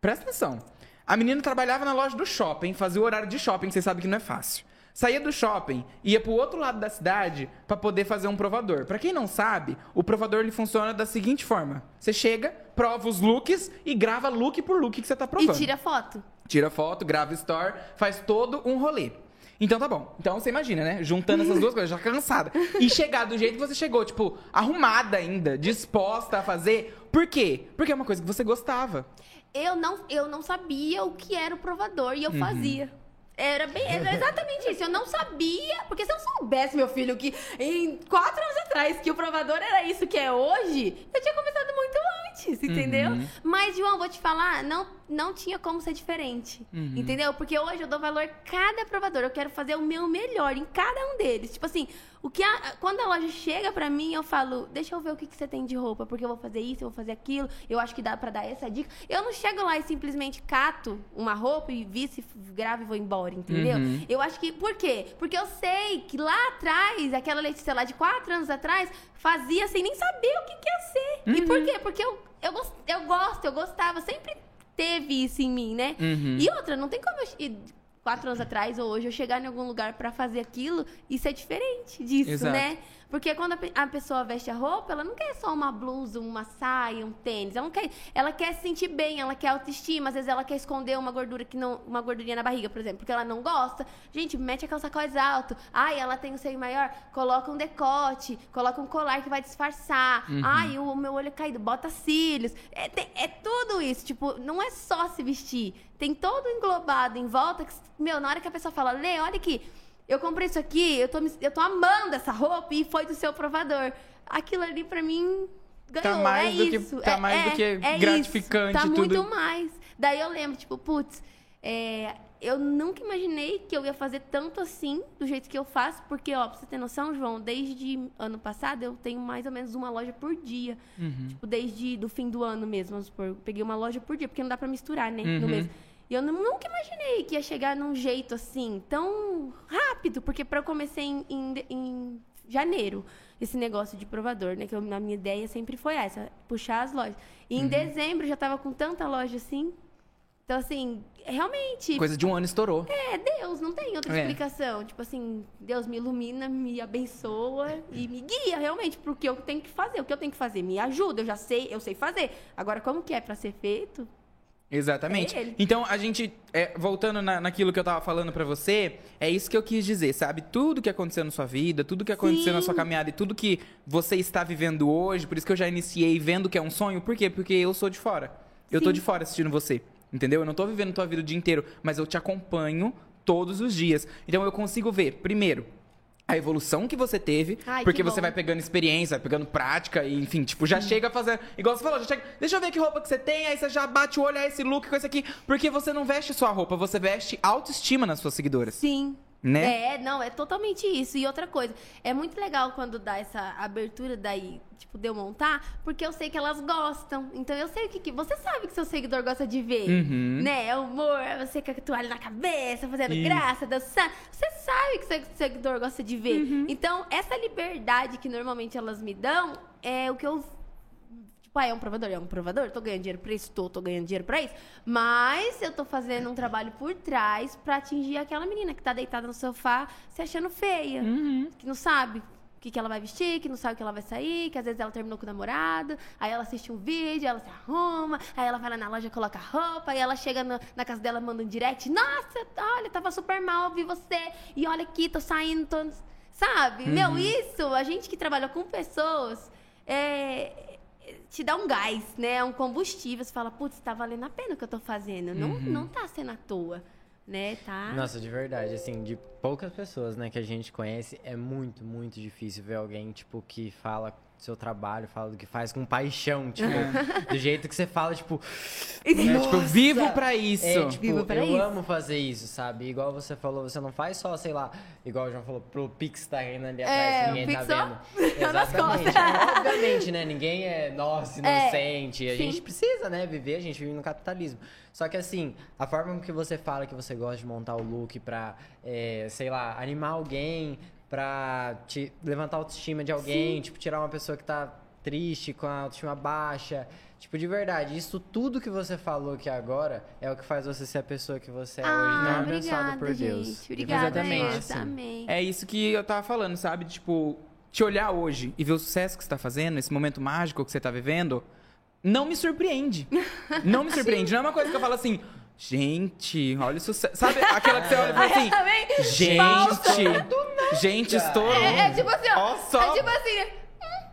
presta atenção. A menina trabalhava na loja do shopping, fazia o horário de shopping, vocês sabem que não é fácil. Saía do shopping, ia pro outro lado da cidade pra poder fazer um provador. Pra quem não sabe, o provador ele funciona da seguinte forma: você chega, prova os looks e grava look por look que você tá E provando. tira foto. Tira foto, grava store, faz todo um rolê. Então tá bom. Então você imagina, né? Juntando essas duas coisas, já cansada. E chegar do jeito que você chegou, tipo, arrumada ainda, disposta a fazer. Por quê? Porque é uma coisa que você gostava. Eu não, eu não sabia o que era o provador e eu Uhum. fazia. Era, bem, era <laughs> exatamente isso. Eu não sabia. Porque se eu soubesse, meu filho, que em quatro anos atrás que o provador era isso que é hoje, eu tinha começado muito antes, entendeu? Uhum. Mas, João, vou te falar, não, não tinha como ser diferente. Uhum. Entendeu? Porque hoje eu dou valor a cada provador. Eu quero fazer o meu melhor em cada um deles. Tipo assim, o que a- quando a loja chega pra mim, eu falo, deixa eu ver o que, que você tem de roupa, porque eu vou fazer isso, eu vou fazer aquilo, eu acho que dá pra dar essa dica. Eu não chego lá e simplesmente cato uma roupa e visto, gravo e vou embora, entendeu? Uhum. Eu acho que. Por quê? Porque eu sei que lá atrás, aquela Letícia lá de quatro anos atrás, fazia sem nem saber o que, que ia ser. E Uhum. por quê? Porque eu, eu, gos- eu gosto, eu gostava, sempre teve isso em mim, né? Uhum. E outra, não tem como eu, e quatro anos atrás ou hoje eu chegar em algum lugar pra fazer aquilo e ser diferente disso, Exato. né? Porque quando a, pe- a pessoa veste a roupa, ela não quer só uma blusa, uma saia, um tênis. Ela não quer. Ela quer se sentir bem, ela quer autoestima. Às vezes ela quer esconder uma gordura que não. Uma gordurinha na barriga, por exemplo, porque ela não gosta. Gente, mete a calça cós alto. Ai, ela tem o seio maior. Coloca um decote, coloca um colar que vai disfarçar. Ai, o meu olho é caído, bota cílios. É, tem- é tudo isso. Tipo, não é só se vestir. Tem todo englobado em volta que, meu, na hora que a pessoa fala, Lê, olha aqui. Eu comprei isso aqui, eu tô, eu tô amando essa roupa e foi do seu provador. Aquilo ali pra mim ganhou, Tá mais é do que- isso. tá é, mais do é- que é gratificante Isso, tá tudo. muito mais. Daí eu lembro, tipo, putz, é, eu nunca imaginei que eu ia fazer tanto assim, do jeito que eu faço, porque, ó, pra você ter noção, João, desde ano passado eu tenho mais ou menos uma loja por dia. Uhum. Tipo, desde do fim do ano mesmo, vamos supor. Eu peguei uma loja por dia, porque não dá pra misturar, né, no Uhum. E eu nu- nunca imaginei que ia chegar num jeito assim, tão rápido, porque pra eu comecei em, em, em janeiro esse negócio de provador, né? Que eu- na minha ideia sempre foi essa, puxar as lojas. E em Uhum. dezembro eu já tava com tanta loja assim. Então, assim, realmente, Coisa de um ano estourou. é Deus, não tem outra É. explicação. Tipo assim, Deus me ilumina, me abençoa e me guia realmente pro que eu tenho que fazer. O que eu tenho que fazer? Me ajuda, eu já sei, eu sei fazer. Agora, como que é pra ser feito? Exatamente. É. Então, a gente, é, voltando na, naquilo que eu tava falando pra você, é isso que eu quis dizer, sabe? Tudo que aconteceu na sua vida, tudo que aconteceu na Sim. sua caminhada e tudo que você está vivendo hoje, por isso que eu já iniciei vendo que é um sonho, por quê? Porque eu sou de fora. Eu tô Sim. de fora assistindo você, entendeu? Eu não tô vivendo tua vida o dia inteiro, mas eu te acompanho todos os dias. Então, eu consigo ver, primeiro, a evolução que você teve, Ai, porque que você bom. vai pegando experiência, vai pegando prática, e enfim, tipo, já chega a fazer. Igual você falou, já chega. Deixa eu ver que roupa que você tem, aí você já bate o olho, ah, esse look com esse aqui. Porque você não veste sua roupa, você veste autoestima nas suas seguidoras. Sim. Né? É, não, é totalmente isso. E outra coisa, é muito legal quando dá essa abertura daí, tipo, de eu montar, porque eu sei que elas gostam. Então eu sei o que, que você sabe que seu seguidor gosta de ver, Uhum. né? É humor, você com a toalha na cabeça, fazendo Isso. graça, dançando. Você sabe que seu seguidor gosta de ver. Uhum. Então, essa liberdade que normalmente elas me dão é o que eu Ah, é um provador, é um provador, tô ganhando dinheiro pra isso, tô, tô ganhando dinheiro pra isso. Mas eu tô fazendo um trabalho por trás pra atingir aquela menina que tá deitada no sofá se achando feia. Uhum. Que não sabe o que, que ela vai vestir, que não sabe o que ela vai sair, que às vezes ela terminou com o namorado, aí ela assiste um vídeo, ela se arruma, aí ela vai lá na loja, coloca roupa, aí ela chega na, na casa dela, manda um direct, nossa, olha, tava super mal, vi você, e olha aqui, tô saindo, tô... Sabe? Meu, isso, a gente que trabalha com pessoas, é, te dá um gás, né? Um combustível. Você fala, putz, tá valendo a pena o que eu tô fazendo. Não, Uhum. não tá sendo à toa, né? Tá. Nossa, de verdade, assim, de poucas pessoas, né, que a gente conhece, é muito, muito difícil ver alguém, tipo, que fala seu trabalho, fala do que faz com paixão, tipo, <laughs> do jeito que você fala, tipo, É, tipo, eu vivo pra isso. é, tipo, Vivo pra eu isso. amo fazer isso, sabe? Igual você falou, você não faz só, sei lá, igual o João falou, pro Pix tá rindo ali atrás, É, ninguém tá vendo. <laughs> nas Exatamente. Obviamente, né? Ninguém é, nossa, É, inocente. a sim. gente precisa, né, viver, a gente vive no capitalismo. Só que assim, a forma com que você fala que você gosta de montar o look pra, é, sei lá, animar alguém, pra te levantar a autoestima de alguém, tipo, tirar uma pessoa que tá triste, com a autoestima baixa. Tipo, de verdade, isso tudo que você falou aqui agora é o que faz você ser a pessoa que você é hoje. Então, Ah, abençoado obrigada, por Deus. gente. Obrigada, Exatamente. Amém. É isso que eu tava falando, sabe? Tipo, te olhar hoje e ver o sucesso que você tá fazendo, esse momento mágico que você tá vivendo, não me surpreende. <laughs> Não me surpreende. Não é uma coisa que eu falo assim, gente, olha o sucesso. Sabe aquela que você olha e fala <laughs> assim, gente, gente, estourou. É, é tipo assim, ó. Ó só. É tipo assim. hum,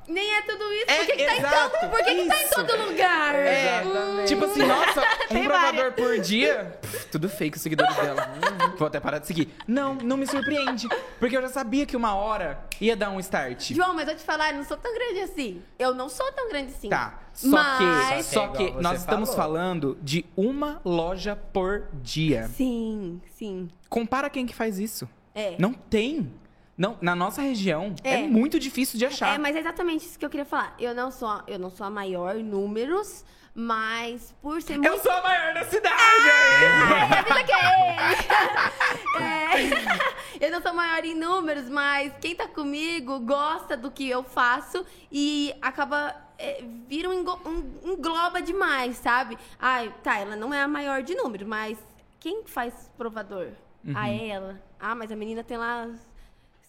Nem é tudo isso. É, por que, tá em exato, todo, por que, que tá em todo lugar? É, Exatamente. tipo assim, nossa, um provador por dia. Pff, tudo fake os seguidores dela. Hum, Vou até parar de seguir. Não, não me surpreende. Porque eu já sabia que uma hora ia dar um start. João, mas eu te falar, eu não sou tão grande assim. Eu não sou tão grande assim. Tá. Só Mas- que, só que é nós estamos falou. falando de uma loja por dia. Sim, sim. Compara quem que faz isso. É. Não tem. Não, na nossa região é, É. muito difícil de achar. É, mas é exatamente isso que eu queria falar. Eu não sou, eu não sou a maior em números, mas por ser muito Eu sou a maior da cidade! Ai, avisa que é ele! É, <laughs> eu não sou maior em números, mas quem tá comigo gosta do que eu faço e acaba. É, vira um, um- engloba demais, sabe? Ai, tá, ela não é a maior de número, mas quem faz provador? Ah, é ela. Ah, mas a menina tem lá,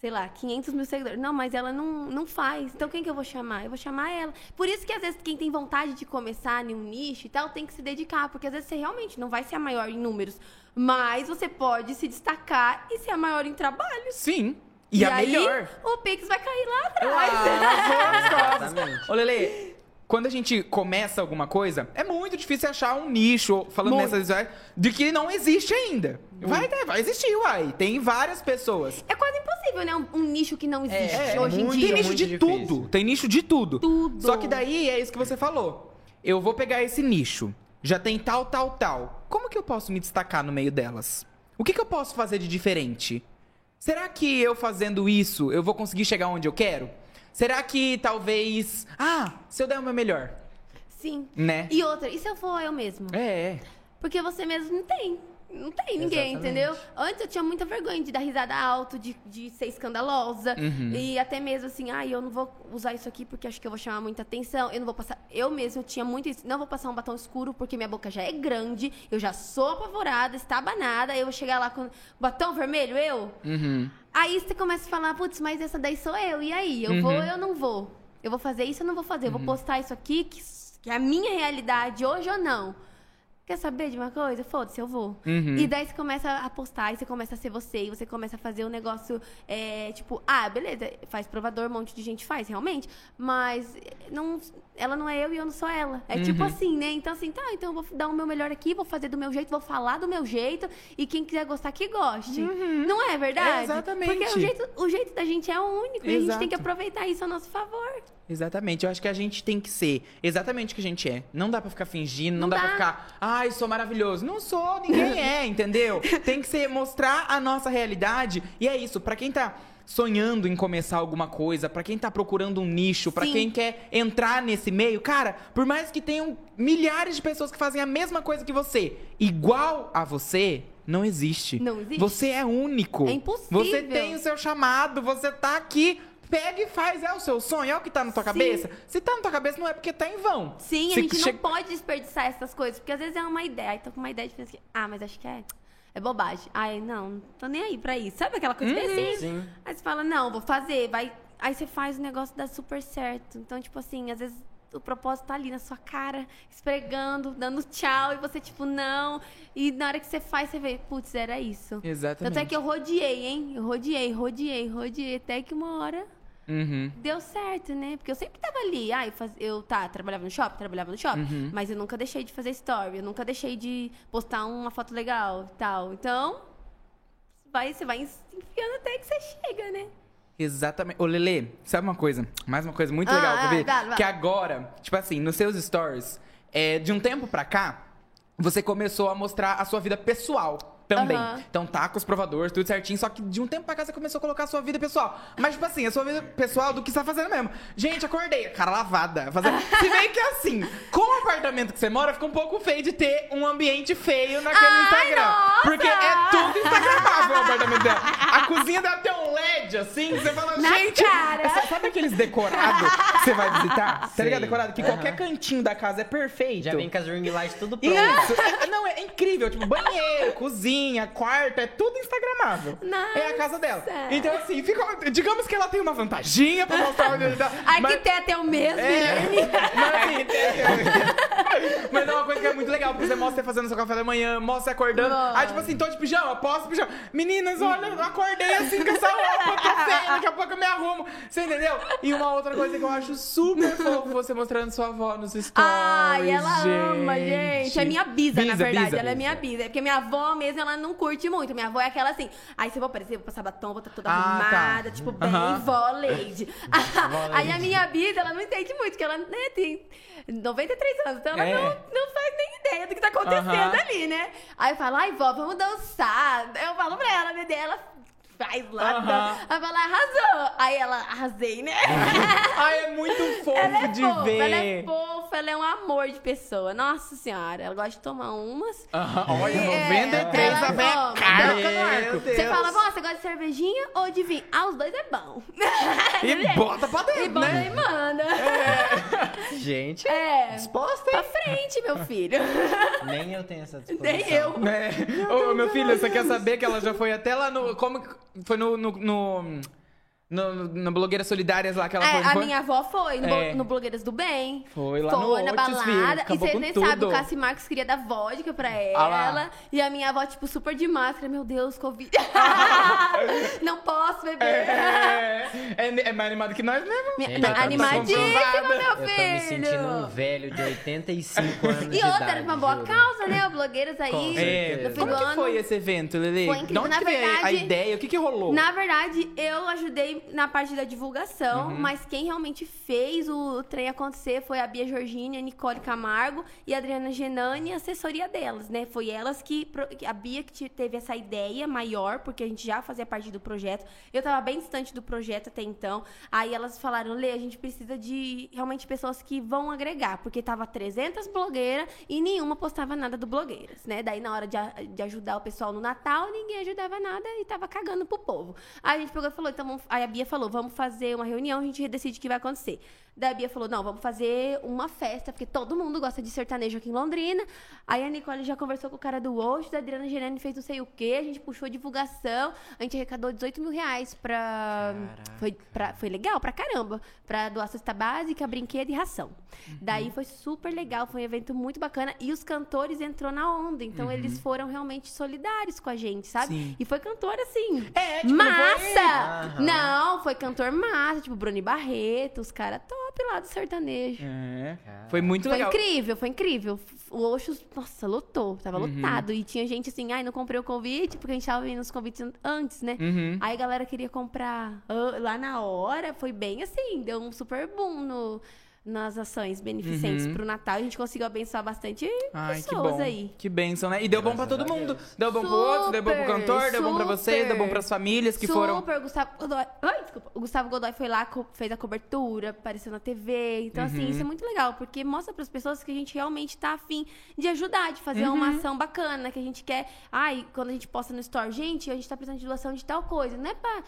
sei lá, 500 mil seguidores. Não, mas ela não, não faz. Então quem que eu vou chamar? Eu vou chamar ela. Por isso que às vezes quem tem vontade de começar em um nicho e tal, tem que se dedicar. Porque às vezes você realmente não vai ser a maior em números. Mas você pode se destacar e ser a maior em trabalho. Sim. E, a aí, melhor. o Pix vai cair lá atrás. <laughs> Ah, Exatamente. Ô, Lele, quando a gente começa alguma coisa, é muito difícil achar um nicho, falando Muito. nessas histórias, de que não existe ainda. Vai, ter, vai existir, uai. Tem várias pessoas. É quase impossível, né? Um, um nicho que não existe É, hoje em muito, dia. Tem nicho de difícil. tudo. Tem nicho de tudo. Tudo. Só que daí é isso que você falou. Eu vou pegar esse nicho. Já tem tal, tal, tal. Como que eu posso me destacar no meio delas? O que, que eu posso fazer de diferente? Será que eu fazendo isso eu vou conseguir chegar onde eu quero? Será que talvez. Ah, se eu der o meu melhor, Sim. né? E outra, e se eu for eu mesmo? É. Porque você mesmo não tem. Não tem ninguém, Exatamente. entendeu? Antes eu tinha muita vergonha de dar risada alto, de, de ser escandalosa. Uhum. E até mesmo assim, ai, eu não vou usar isso aqui porque acho que eu vou chamar muita atenção. Eu não vou passar. Eu mesma tinha muito isso. Não vou passar um batom escuro porque minha boca já é grande. Eu já sou apavorada, estabanada. Eu vou chegar lá com batom vermelho, eu? Uhum. Aí você começa a falar, putz, mas essa daí sou eu. E aí? Eu vou ou eu não vou? Eu vou fazer isso ou não vou fazer? Eu vou postar isso aqui, que, que é a minha realidade hoje ou não? Quer saber de uma coisa? Foda-se, eu vou. Uhum. E daí você começa a postar, e você começa a ser você, e você começa a fazer um negócio, é, tipo, ah, beleza, faz provador, um monte de gente faz, realmente, mas não, ela não é eu e eu não sou ela. É tipo Uhum. assim, né? Então, assim, tá, então eu vou dar o meu melhor aqui, vou fazer do meu jeito, vou falar do meu jeito, e quem quiser gostar, que goste. Não é verdade? É, exatamente. Porque o jeito, o jeito da gente é único, e a gente tem que Exato. aproveitar isso a nosso favor. Exatamente, eu acho que a gente tem que ser exatamente o que a gente é. Não dá pra ficar fingindo, não, Não dá, pra dá. ficar, ai, sou maravilhoso. Não sou, ninguém <laughs> é, entendeu? Tem que ser mostrar a nossa realidade. E é isso, pra quem tá sonhando em começar alguma coisa, pra quem tá procurando um nicho, pra Sim. quem quer entrar nesse meio, cara, por mais que tenham milhares de pessoas que fazem a mesma coisa que você, igual a você, não existe. Não existe. Você é único. É impossível. Você tem o seu chamado, você tá aqui. Pega e faz, é o seu sonho, é o que tá na tua Sim. cabeça. Se tá na tua cabeça, não é porque tá em vão. Sim, a Se gente che- não pode desperdiçar essas coisas, porque às vezes é uma ideia, aí tô com uma ideia de pensar, ah, mas acho que é, é bobagem. Ai, não, não tô nem aí pra isso. Sabe aquela coisa bem assim? Sim. Aí você fala, não, vou fazer, vai. Aí você faz o negócio dar super certo. Então, tipo assim, às vezes o propósito tá ali na sua cara, esfregando, dando tchau, e você, tipo, não. E na hora que você faz, você vê, putz, era isso. Exatamente. Tanto é que eu rodeei, hein? Eu rodeei, rodeei, rodeei, até que uma hora Uhum. deu certo, né? Porque eu sempre tava ali. Ah, eu, faz... eu tá, trabalhava no shopping, trabalhava no shopping. Uhum. Mas eu nunca deixei de fazer story, eu nunca deixei de postar uma foto legal e tal. Então, vai, você vai enfiando até que você chega, né? Exatamente. Ô, Lele, sabe uma coisa? Mais uma coisa muito Ah, legal ah, vai, vai. Que agora, tipo assim, nos seus stories, é, de um tempo pra cá, você começou a mostrar a sua vida pessoal. Também. Aham. Então tá com os provadores, tudo certinho. Só que de um tempo pra cá você começou a colocar a sua vida pessoal. Mas, tipo assim, a sua vida pessoal do que você tá fazendo mesmo. Gente, acordei, cara lavada. Fazendo... <laughs> Se bem que assim, com o apartamento que você mora, fica um pouco feio de ter um ambiente feio naquele Ai, Instagram. nossa! Porque é tudo Instagramável o apartamento dela. A cozinha dela tem um LED assim, você fala, Na gente. cara. essa- sabe aqueles decorados que você vai visitar? Tá Sei. ligado? Decorado? Que Aham. qualquer cantinho da casa é perfeito. Já vem com as ring lights tudo pronto. Isso! É- não, é incrível. Tipo, banheiro, cozinha, <laughs> quarto, é tudo instagramável. Nossa. É a casa dela. Então, assim, fica, digamos que ela tem uma vantaginha pra mostrar onde ele tá. mas- Arquiteto é o mesmo, é, Guilherme. mas assim, é- <laughs> mas é uma coisa que é muito legal, porque você mostra você fazendo seu café da manhã, mostra você acordando. Nossa. Aí, tipo assim, tô de pijama, posso pijama. Meninas, olha, eu acordei assim com essa roupa, tô feia, daqui a pouco eu me arrumo. Você entendeu? E uma outra coisa que eu acho super fofo, você mostrando sua avó nos stories. Ai, ela ama, gente. É minha bisa, na Bisa, verdade. bisa. ela é minha bisa. É porque minha avó mesmo, ela não curte muito. Minha avó é aquela assim. Aí eu vou aparecer, vou passar batom, vou estar toda Ah, tá. arrumada, tipo, bem vó lady. <laughs> Aí a minha bisa, ela não entende muito, porque ela né, tem 93 anos, então ela É. não, não faz nem ideia do que tá acontecendo ali, né? Aí eu falo, ai, vó, vamos dançar. Eu falo pra ela, né? Ela faz lá. Aí eu falo, arrasou. Aí ela, arrasei, né? <laughs> Ai, é muito fofo Ela é de fofa, ver. ela é fofa, ela é um amor de pessoa. Nossa senhora, ela gosta de tomar umas. Aham, Olha, É, 93 ela a véia toma. carca no Meu arco. Deus. Você fala, "Vó, você gosta de cervejinha ou de vinho? Ah, os dois é bom. E <laughs> bota pra E dentro, bota né? e manda. <laughs> Gente, É. disposta, Pra hein? frente, meu filho. Nem eu tenho essa disposição. Nem eu. É. Ô, meu filho, você quer saber que ela já foi até lá no. Como que- foi no. no, no- No, no Blogueiras Solidárias lá que ela É, foi. a minha avó foi no, É. no Blogueiras do Bem. Foi lá no Foi na Otis, filho, balada. E com nem tudo. sabem, o Cassi Marcos queria dar vodka pra Ah ela. e a minha avó, tipo, super de máscara. Meu Deus, Covid. <laughs> Não posso beber. É, é, mais animado que nós mesmo. Minha- Gente, eu tô Animadíssima, comprovada. meu Eu tô me filho. sentindo um velho de 85 anos de E outra, idade, era uma boa juro. causa, né? O Blogueiras aí. É, No fim como do que ano. foi esse evento, Lele? Foi incrível. De onde Na que veio a- verdade- ideia? O que que rolou? Na verdade, eu ajudei na parte da divulgação, Uhum. mas quem realmente fez o trem acontecer foi a Bia Jorginha, a Nicole Camargo e a Adriana Genani, a assessoria delas, né? Foi elas que. A Bia que te- teve essa ideia maior, porque a gente já fazia parte do projeto. Eu tava bem distante do projeto até então. Aí elas falaram: Lê, a gente precisa de realmente pessoas que vão agregar, porque tava 300 blogueiras e nenhuma postava nada do blogueiras, né? Daí na hora de, de ajudar o pessoal no Natal, ninguém ajudava nada e tava cagando pro povo. Aí a gente pegou e falou, então, aí a Bia falou, vamos fazer uma reunião, a gente decide o que vai acontecer. Daí a Bia falou, não, vamos fazer uma festa, porque todo mundo gosta de sertanejo aqui em Londrina. Aí a Nicole já conversou com o cara do Osh, a Adriana Gerani fez não sei o quê, a gente puxou divulgação, a gente arrecadou 18 mil reais pra... Caraca. Foi, pra... Foi legal pra caramba, pra doar cesta básica, brinquedo e ração. Daí foi super legal, foi um evento muito bacana e os cantores entrou na onda, então eles foram realmente solidários com a gente, sabe? Sim. E foi cantor assim, É, tipo, não foi- massa! Aham. Não, foi cantor massa, tipo Bruni Barreto, os caras top lá do sertanejo. É. Foi muito Foi legal. incrível, foi incrível. O Oxus, nossa, lotou, tava Uhum. lotado. E tinha gente assim, ai, não comprei o convite, porque a gente tava vendo os convites an- antes, né? Uhum. Aí a galera queria comprar ah, lá na hora, foi bem assim, deu um super boom no, nas ações beneficentes Uhum. pro Natal. E a gente conseguiu abençoar bastante Ai, que pessoas bom. aí. Que bênção, né? E deu bom pra todo mundo. Deu bom pro outro, deu bom pro Super, cantor, deu bom pra vocês, deu bom super. pras famílias que Super, foram. o Gustavo Godoy. Ai, desculpa. O Gustavo Godoy foi lá, fez a cobertura, apareceu na TV. Então, Uhum. assim, isso é muito legal, porque mostra pras pessoas que a gente realmente tá afim de ajudar, de fazer Uhum. uma ação bacana, que a gente quer. Ai, quando a gente posta no store, gente, a gente tá precisando de doação de tal coisa. Não é pra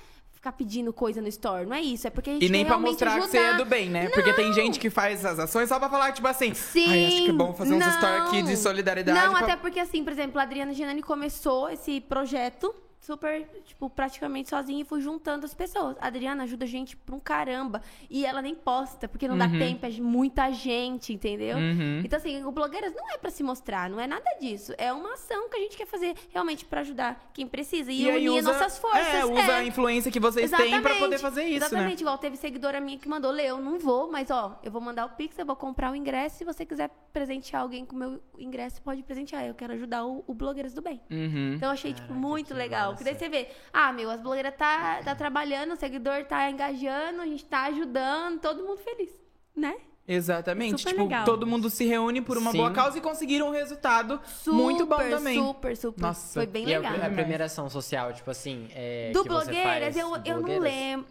ficar pedindo coisa no store, não é isso. É porque a gente E nem pra mostrar que você é ajudar. do bem, né? Porque tem gente que faz as ações só pra falar, tipo assim, Sim. ai, acho que é bom fazer uns não. stories aqui de solidariedade. Não, pra- até porque, assim, por exemplo, a Adriana Genani começou esse projeto super, tipo, praticamente sozinha e fui juntando as pessoas. A Adriana ajuda a gente pra um caramba. E ela nem posta, porque não dá tempo, é de muita gente, entendeu? Uhum. Então, assim, o Blogueiras não é pra se mostrar, não é nada disso. É uma ação que a gente quer fazer realmente pra ajudar quem precisa. E, aí unir usa- nossas forças. É, usa a influência que vocês têm pra poder fazer isso, Exatamente, né? igual teve seguidora minha que mandou, Lê, eu não vou, mas ó, eu vou mandar o Pix, eu vou comprar o ingresso. Se você quiser presentear alguém com o meu ingresso, pode presentear. Eu quero ajudar o, o Blogueiras do Bem. Uhum. Então eu achei, tipo, Caraca, muito que legal. Porque daí você vê, ah, meu, as blogueiras tá, tá trabalhando, o seguidor tá engajando, a gente tá ajudando, todo mundo feliz, né? Exatamente. Super tipo, legal. todo mundo se reúne por uma Sim. boa causa e conseguiram um resultado Super, muito bom também. Super, super. Nossa. Foi bem E a, legal. a primeira ação social, tipo assim, é, Do que você blogueiras, faz, eu, do eu não lembro.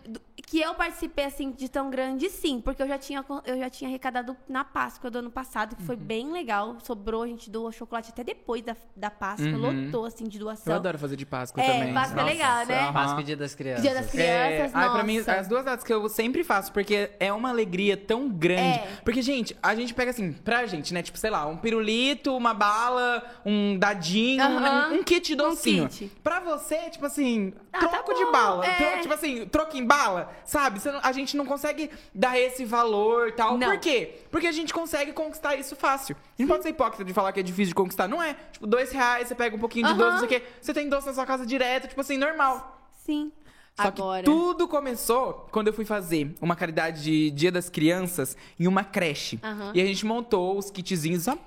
Que eu participei, assim, de tão grande, sim. Porque eu já tinha, eu já tinha arrecadado na Páscoa do ano passado, que foi Uhum. bem legal. Sobrou, a gente doou chocolate até depois da, da Páscoa. Uhum. Lotou, assim, de doação. Eu adoro fazer de Páscoa É, também. Páscoa é legal, né? aham. Páscoa e Dia das Crianças. Dia das É, Crianças, ai, pra mim, nossa. as duas datas que eu sempre faço, porque é uma alegria tão grande. É. Porque, gente, a gente pega assim, pra gente, né? Tipo, sei lá, um pirulito, uma bala, um dadinho, Aham. um, um kit docinho. kit. Pra você, tipo assim, Ah, tá troco de bom, bala. é. tro- tipo assim, troco em bala, sabe? Você não- a gente não consegue dar esse valor e tal. Não. Por quê? Porque a gente consegue conquistar isso fácil. A gente pode ser hipócrita de falar que é difícil de conquistar. Não é. Tipo, dois reais, você pega um pouquinho de Aham. doce, não sei o quê. Você tem doce na sua casa direto, tipo assim, normal. Sim. Só Agora. que tudo começou quando eu fui fazer uma caridade de Dia das Crianças em uma creche. Aham. E a gente montou os kitzinhos há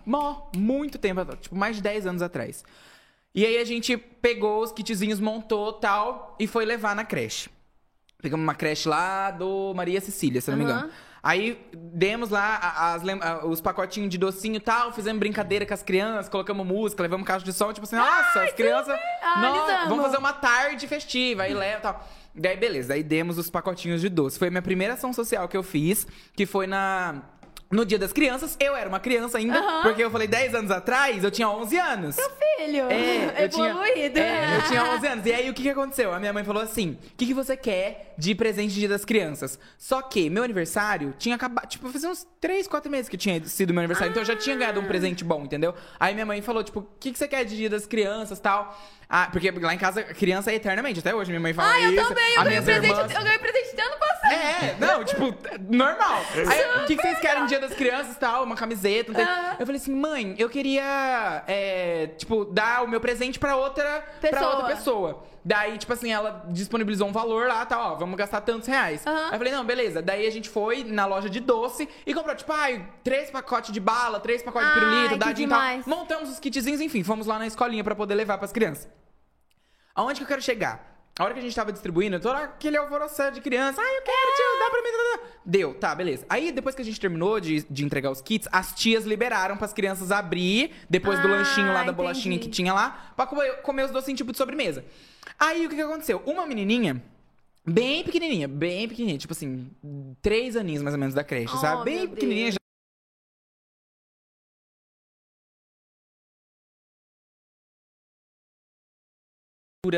muito tempo atrás, tipo mais de 10 anos atrás. E aí a gente pegou os kitzinhos, montou tal e foi levar na creche. Pegamos uma creche lá do Maria Cecília, se não me Aham. engano. Aí demos lá as os pacotinhos de docinho e tal, fizemos brincadeira com as crianças, colocamos música, levamos caixa de som, tipo assim, nossa, as crianças. Ah, Nossa, vamos fazer uma tarde festiva, aí leva e tal. Daí, beleza, daí demos os pacotinhos de doce. Foi a minha primeira ação social que eu fiz, que foi na. No Dia das Crianças, eu era uma criança ainda, Aham. porque eu falei 10 anos atrás, eu tinha 11 anos. Meu filho, filho. É, eu <laughs> tinha, Evoluído. é, eu tinha 11 anos. E aí, o que, que aconteceu? A minha mãe falou assim: o que, que você quer de presente de dia das crianças? Só que meu aniversário tinha acabado. Tipo, fazia uns 3, 4 meses que tinha sido meu aniversário. Então eu já tinha ganhado um presente bom, entendeu? Aí minha mãe falou: tipo, o que, que você quer de dia das crianças tal? Ah, porque lá em casa, criança é eternamente. Até hoje minha mãe fala Ah, eu isso. também. Eu ganhei, presente, irmãs- eu ganhei presente do ano passado. é, não, tipo, normal. Aí, o que, que vocês querem no dia das crianças e tal? Uma camiseta, não tem... Ah. Eu falei assim, mãe, eu queria, é, tipo, dar o meu presente pra outra pra Pessoa. outra pessoa. Daí, tipo assim, ela disponibilizou um valor lá, tá, ó, vamos gastar tantos reais. Aham. Aí eu falei, não, beleza. Daí a gente foi na loja de doce e comprou, tipo, ai, três pacotes de bala, três pacotes de Ai, pirulito, que dadinho e tal. Montamos os kitzinhos, enfim, fomos lá na escolinha pra poder levar pras crianças. Aonde que eu quero chegar? A hora que a gente tava distribuindo, todo aquele alvoroçado de criança. Ai, eu quero, tio, dá pra mim. Deu, tá, beleza. Aí, depois que a gente terminou de, de entregar os kits, as tias liberaram pras crianças abrir, depois do Ah, lanchinho lá, da bolachinha entendi. que tinha lá, pra comer, comer os docinhos tipo de sobremesa. Aí, o que que aconteceu? Uma menininha... Bem pequenininha, bem pequenininha, tipo assim, três aninhos mais ou menos da creche, Oh, sabe? Bem meu pequenininha, Deus.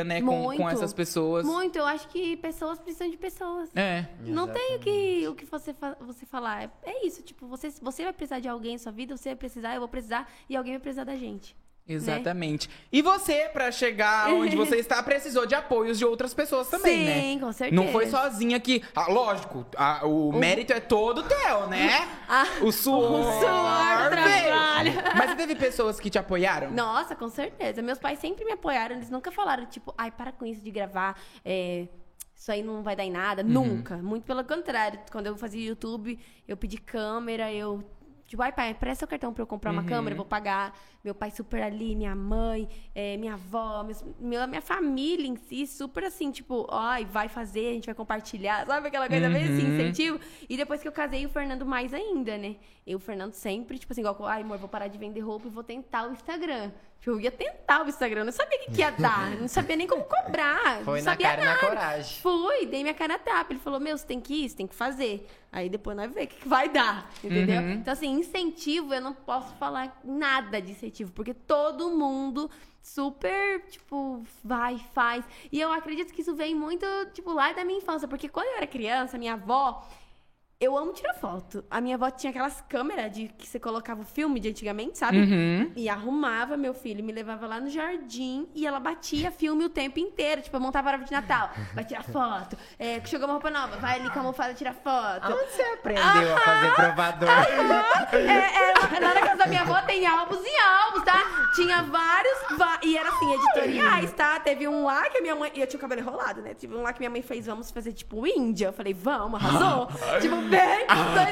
Né, com, com essas pessoas. Muito, eu acho que pessoas precisam de pessoas. É. Não tem o que, o que você, você falar. É, isso, tipo, você, você vai precisar de alguém em sua vida, você vai precisar, eu vou precisar, e alguém vai precisar da gente. Exatamente. E você, pra chegar onde você <laughs> está, precisou de apoios de outras pessoas também, né? Sim, com certeza. Não foi sozinha que. Ah, lógico, ah, o mérito é todo teu, né? <laughs> Ah, o suor. o suor, trabalho. Mas teve pessoas que te apoiaram? Nossa, com certeza. Meus pais sempre me apoiaram. Eles nunca falaram, tipo, ai, para com isso de gravar. é, isso aí não vai dar em nada. Uhum. Nunca. Muito pelo contrário. Quando eu fazia YouTube, eu pedi câmera, eu. Tipo, ai, pai, presta o cartão pra eu comprar uma Uhum. câmera, eu vou pagar. Meu pai super ali, minha mãe, é, minha avó, meus- meu, minha família em si, super assim, tipo, ai, vai fazer, a gente vai compartilhar, sabe aquela coisa assim, Uhum. incentivo? E depois que eu casei, o Fernando mais ainda, né? Eu, o Fernando sempre, tipo assim, igual, ai, amor, vou parar de vender roupa e vou tentar o Instagram. Eu ia tentar o Instagram, eu não sabia o que, que ia dar, não sabia nem como cobrar. Foi não na sabia cara e na nada. coragem. Fui, dei minha cara a tapa. Ele falou, meu, você tem que ir, você tem que fazer. Aí depois nós vemos o que, que vai dar, entendeu? Uhum. Então, assim, incentivo, eu não posso falar nada de incentivo, porque todo mundo super, tipo, vai, faz. E eu acredito que isso vem muito, tipo, lá da minha infância, porque quando eu era criança, minha avó. Eu amo tirar foto. A minha avó tinha aquelas câmeras de que você colocava o filme de antigamente, sabe? Uhum. E arrumava meu filho, me levava lá no jardim e ela batia filme o tempo inteiro. Tipo, eu montava a árvore de Natal, vai tirar foto. É, chegou uma roupa nova, vai ali com a almofada tirar foto. Aonde você aprendeu a fazer provador? É, é, lá na casa da minha avó tem álbuns e álbuns, tá? Tinha vários, e era assim, editoriais, tá? Teve um lá que a minha mãe. E eu tinha o cabelo enrolado, né? Teve um lá que minha mãe fez, vamos fazer tipo Índia. Eu falei, vamos, arrasou. <laughs> tipo, bem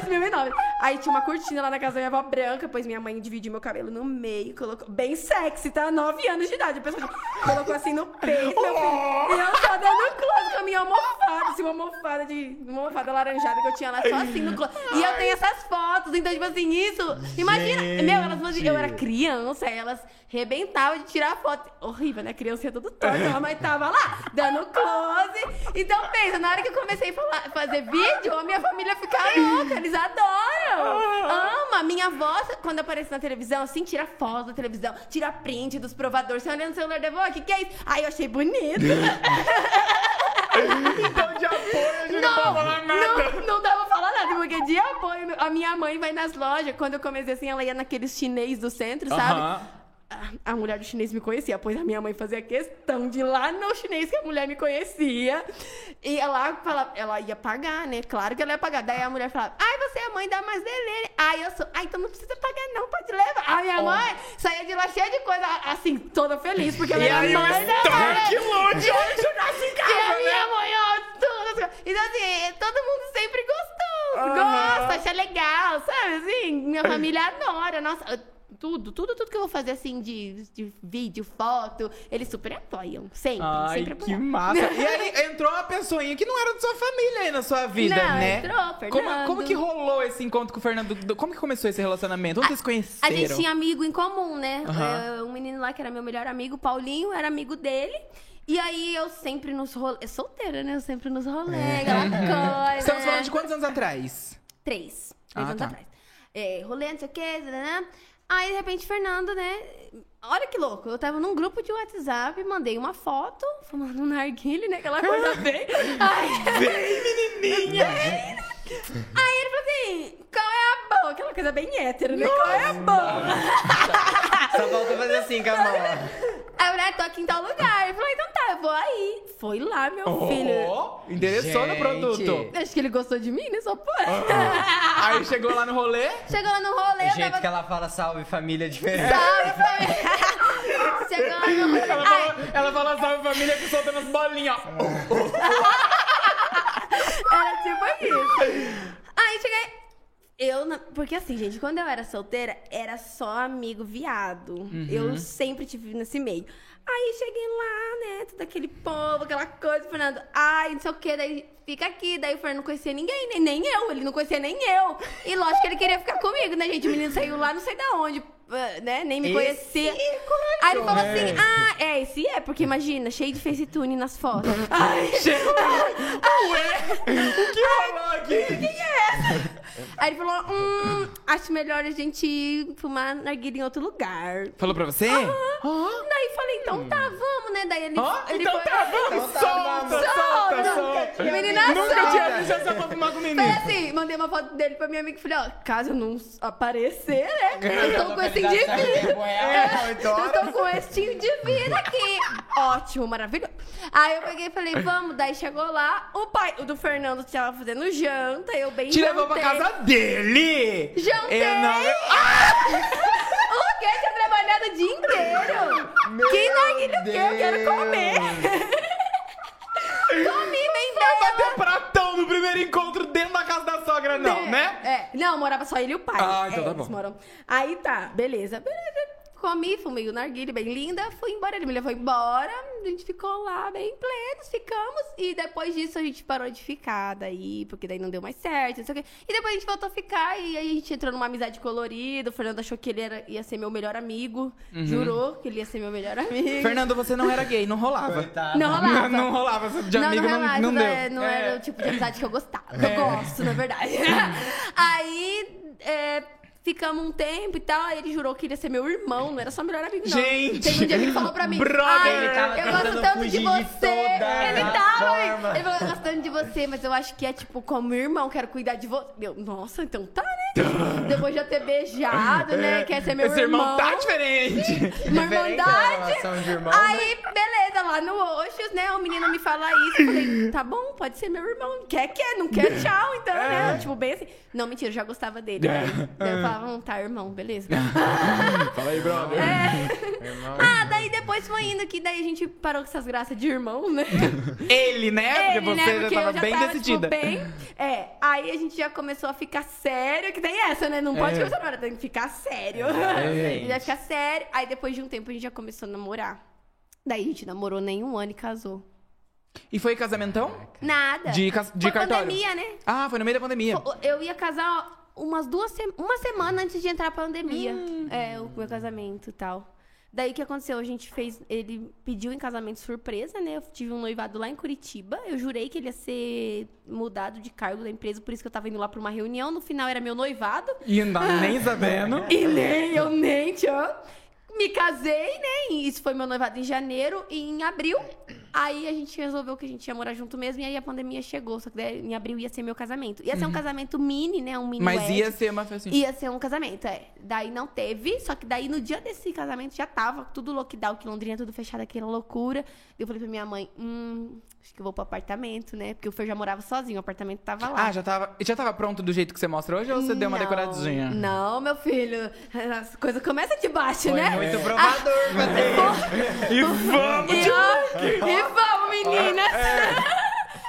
2009. Aí tinha uma cortina lá na casa da minha avó branca, pois minha mãe dividiu meu cabelo no meio, colocou. Bem sexy, tá? 9 anos de idade. A pessoa colocou assim no peito, meu filho. E eu só dando close com a minha almofada, assim, uma almofada de. Uma almofada laranjada que eu tinha lá, só assim no close. E eu tenho essas fotos, então, tipo assim, isso. Imagina, meu, elas eu era criança, elas rebentavam de tirar foto. Horrível, né? Criança ia tudo torta, mas tava lá, dando close. Então, pensa, na hora que eu comecei a falar- fazer vídeo, a minha família fica louca, eles adoram. Ama. Minha avó, quando aparece na televisão, assim, tira foto da televisão, tira print dos provadores. Você olha no celular da avó, o que, que é isso? Aí eu achei bonito. <laughs> <laughs> Então, de apoio, a gente não, Não, falar nada. não, não dá pra falar nada, porque de apoio. A minha mãe vai nas lojas, quando eu comecei assim, ela ia naqueles chinês do centro, sabe? Aham. A, a mulher do chinês me conhecia, pois a minha mãe fazia questão de ir lá no chinês que a mulher me conhecia. E ela falava, ela ia pagar, né? Claro que ela ia pagar. Daí a mulher falava, ai, você é a mãe da Marcelene. Ai, eu sou. Ai, então não precisa pagar, não, pode levar. A minha mãe saía de lá cheia de coisa, assim, toda feliz, porque ela E era aí, mãe da estoque Marcelene. longe, onde chegasse em E casa, a né? minha mãe, ó, tudo. Então, assim, todo mundo sempre gostou. Aham. Gosta, acha legal, sabe? Assim, minha família adora. Nossa, eu- tudo, tudo, tudo que eu vou fazer, assim, de, de vídeo, foto, eles super apoiam. Sempre, Ai, sempre que apoiam. massa. <laughs> E aí entrou uma pessoinha que não era da sua família aí na sua vida, Não, né? entrou, Fernando. Como, como que rolou esse encontro com o Fernando? Como que começou esse relacionamento? Onde vocês A conheceram? gente tinha amigo em comum, né? É, Um menino lá que era meu melhor amigo, Paulinho, era amigo dele. E aí eu sempre nos rolês. É solteira, né? Eu sempre nos rolês, aquela <laughs> coisa. Estamos né? falando de quantos anos atrás? Três. Três Ah, anos tá. atrás. É, rolê, não sei o quê, né? Aí, de repente, Fernando, né? Olha que louco. Eu tava num grupo de WhatsApp, mandei uma foto, fumando um narguile, né? Aquela coisa <laughs> bem. Ai, Vem, menininha! Aí ele falou assim: qual é a boa? Aquela coisa bem hétero, né? Qual é a boa? <laughs> Só falta fazer assim com a mão. Aí eu falei, tô aqui em tal lugar. Ele falou, então tá, eu vou aí. Foi lá, meu filho. Oh, interessou no Gente. produto. Acho que ele gostou de mim, né? Só pode. Aí chegou lá no rolê. Chegou lá no rolê, O jeito tava... que ela fala salve família diferente. Salve, família. Rolê. Ela fala, ela fala salve família que soltando as bolinhas. Era tipo isso. Aí cheguei. Eu, porque assim, gente, quando eu era solteira, era só amigo viado. Eu sempre tive nesse meio. Aí cheguei lá, né? Todo aquele povo, aquela coisa, Fernando, ai, não sei o que, daí fica aqui. Daí o Fernando não conhecia ninguém, nem, nem eu, ele não conhecia nem eu. E lógico que ele queria ficar comigo, né, gente? O menino saiu lá, não sei da onde, né? Nem me Esse conhecia. é Aí ele falou assim: ah, é, esse é, porque imagina, cheio de facetune nas fotos. Ai, Ué, o que rolou aqui? Aí ele falou: hum, acho melhor a gente fumar narguilha em outro lugar. Falou pra você? Daí falei, então tá, vamos, né? Daí ele, Ó, ele então foi. tá, vamos, Então tá, solta, vamos. solta, Solta. solta. Menina, Nunca solta. tinha visto essa pra fumar com menino. assim, mandei uma foto dele pra minha amiga e falei, ó, caso eu não aparecer, né? <laughs> Eu tô com esse indivíduo. <laughs> Eu tô com esse indivíduo aqui. Ótimo, maravilhoso. Aí eu peguei e falei, vamos. Daí chegou lá, o pai o do Fernando tava fazendo janta, eu bem Te levou pra jantei. casa dele. Jantei. Eu não... <laughs> O quê? Tinha trabalhado o dia inteiro. que narguilha o quê? Eu quero comer. <laughs> Comi bem Vai bater pratão no primeiro encontro dentro da casa da sogra, não, né? É, não, morava só ele e o pai. Ah, então É, tá bom. moram- Aí tá, beleza. Beleza. Comi, fumei o narguilha bem linda, fui embora, ele me levou embora, a gente ficou lá bem plenos, ficamos, e depois disso a gente parou de ficar daí, porque daí não deu mais certo, não sei o quê. E depois a gente voltou a ficar, e aí a gente entrou numa amizade colorida, o Fernando achou que ele era, ia ser meu melhor amigo, jurou que ele ia ser meu melhor amigo. Uhum. Fernando, você não era gay, não rolava. Coitado. Não rolava. Não, <laughs> não rolava, de não, amigo não, não, relaxa, não não deu. é- não É. era o tipo de amizade que eu gostava. Que eu gosto, na verdade. <laughs> aí, é, ficamos um tempo e tal. Aí ele jurou que ele ia ser meu irmão, não era só melhor amigo, não. Gente! Teve um dia que ele falou pra mim: Brother! Ai, Ele tava eu gosto tanto de você. ele tava. Ele falou: eu gosto tanto de você, mas eu acho que é tipo como irmão, quero cuidar de você. Eu, nossa, então tá, né? Depois de eu ter beijado, né? <laughs> Quer ser meu Esse irmão tá diferente. <laughs> uma Diferente da irmandade. irmão, né? Aí, beleza, lá no Oxus, né? O menino me fala isso. Eu falei, tá bom, pode ser meu irmão. Quer, quer, não quer, <laughs> tchau, então, né? Tipo, bem assim. Não, mentira, eu já gostava dele. É. Daí, daí eu falava, hum, tá, irmão, beleza. <laughs> Fala aí, brother. Irmão. ah, daí depois foi indo que daí a gente parou com essas graças de irmão, né? <laughs> Ele, né? Ele, Porque né? você Porque já eu tava já bem tava, decidida. Tipo, bem... É, aí a gente já começou a ficar sério, que tem essa, né? Não pode É. começar agora, tem que ficar sério. <laughs> A gente vai ficar sério. Aí depois de um tempo a gente já começou a namorar. Daí a gente namorou nem um ano e casou. E foi casamentão? Nada. De, cas- de Foi cartório? pandemia, né? Ah, foi no meio da pandemia. Eu ia casar umas duas se... uma semana antes de entrar a pandemia. Hum. É, o meu casamento e tal. Daí o que aconteceu? A gente fez. Ele pediu em casamento surpresa, né? Eu tive um noivado lá em Curitiba. Eu jurei que ele ia ser mudado de cargo da empresa, por isso que eu tava indo lá pra uma reunião. No final era meu noivado. E não tava nem <laughs> sabendo. E nem, eu nem tinha. Me casei, né? Isso foi meu noivado em janeiro e em abril. Aí a gente resolveu que a gente ia morar junto mesmo. E aí a pandemia chegou. Só que em abril ia ser meu casamento. Ia ser um casamento mini, né? Um mini Uhum. Mas wedding. ia ser uma festinha. Ia ser um casamento, é. Daí não teve, só que daí no dia desse casamento já tava tudo lockdown, que Londrina tudo fechado, aquela loucura. Eu falei pra minha mãe, hum, acho que eu vou pro apartamento, né? Porque o Fer já morava sozinho, o apartamento tava lá. Ah, já tava, já tava pronto do jeito que você mostra hoje ou você deu uma Não, decoradinha? Não, meu filho. As coisas começam de baixo, Foi né? muito provador fazer isso. E vamos! E, ó, vamos, meninas! É.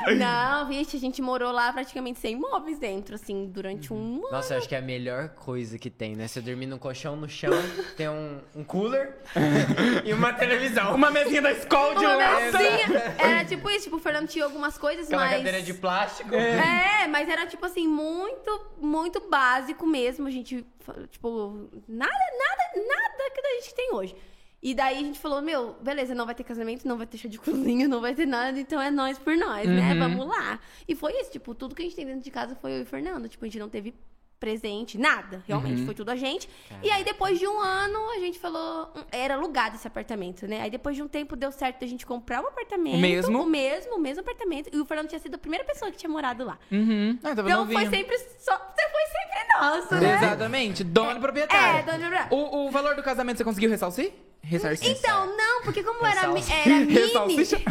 <laughs> Não, vixe, a gente morou lá praticamente sem móveis dentro, assim, durante um ano. Nossa, eu acho que é a melhor coisa que tem, né? Você dormir num colchão no chão, tem um, um cooler <laughs> e uma televisão. Uma mesinha da escola de Uma lata. mesinha. Era tipo isso, tipo, o Fernando tinha algumas coisas, Aquela mas. cadeira de plástico. É, mas era tipo assim, muito, muito básico mesmo. A gente, tipo, nada, nada, nada que a gente tem hoje. E daí a gente falou, meu, beleza, não vai ter casamento, não vai ter chá de cozinha, não vai ter nada, então é nós por nós, né? Uhum. Vamos lá. E foi isso, tipo, tudo que a gente tem dentro de casa foi eu e o Fernando. Tipo, a gente não teve presente, nada. Realmente, foi tudo a gente. E aí, depois de um ano, a gente falou. hum, Era alugado esse apartamento, né? Aí, depois de um tempo, deu certo da gente comprar um apartamento. O mesmo? O mesmo, o mesmo apartamento. E o Fernando tinha sido a primeira pessoa que tinha morado lá. Uhum. Ah, Então, novinho. foi sempre só. Você foi sempre nosso, né? Exatamente. Dono e proprietário. É, dono e proprietário. O, o valor do casamento você conseguiu ressarcir? Ressarcir. Então, não, porque como era, era mini... Ressalsicha? <laughs>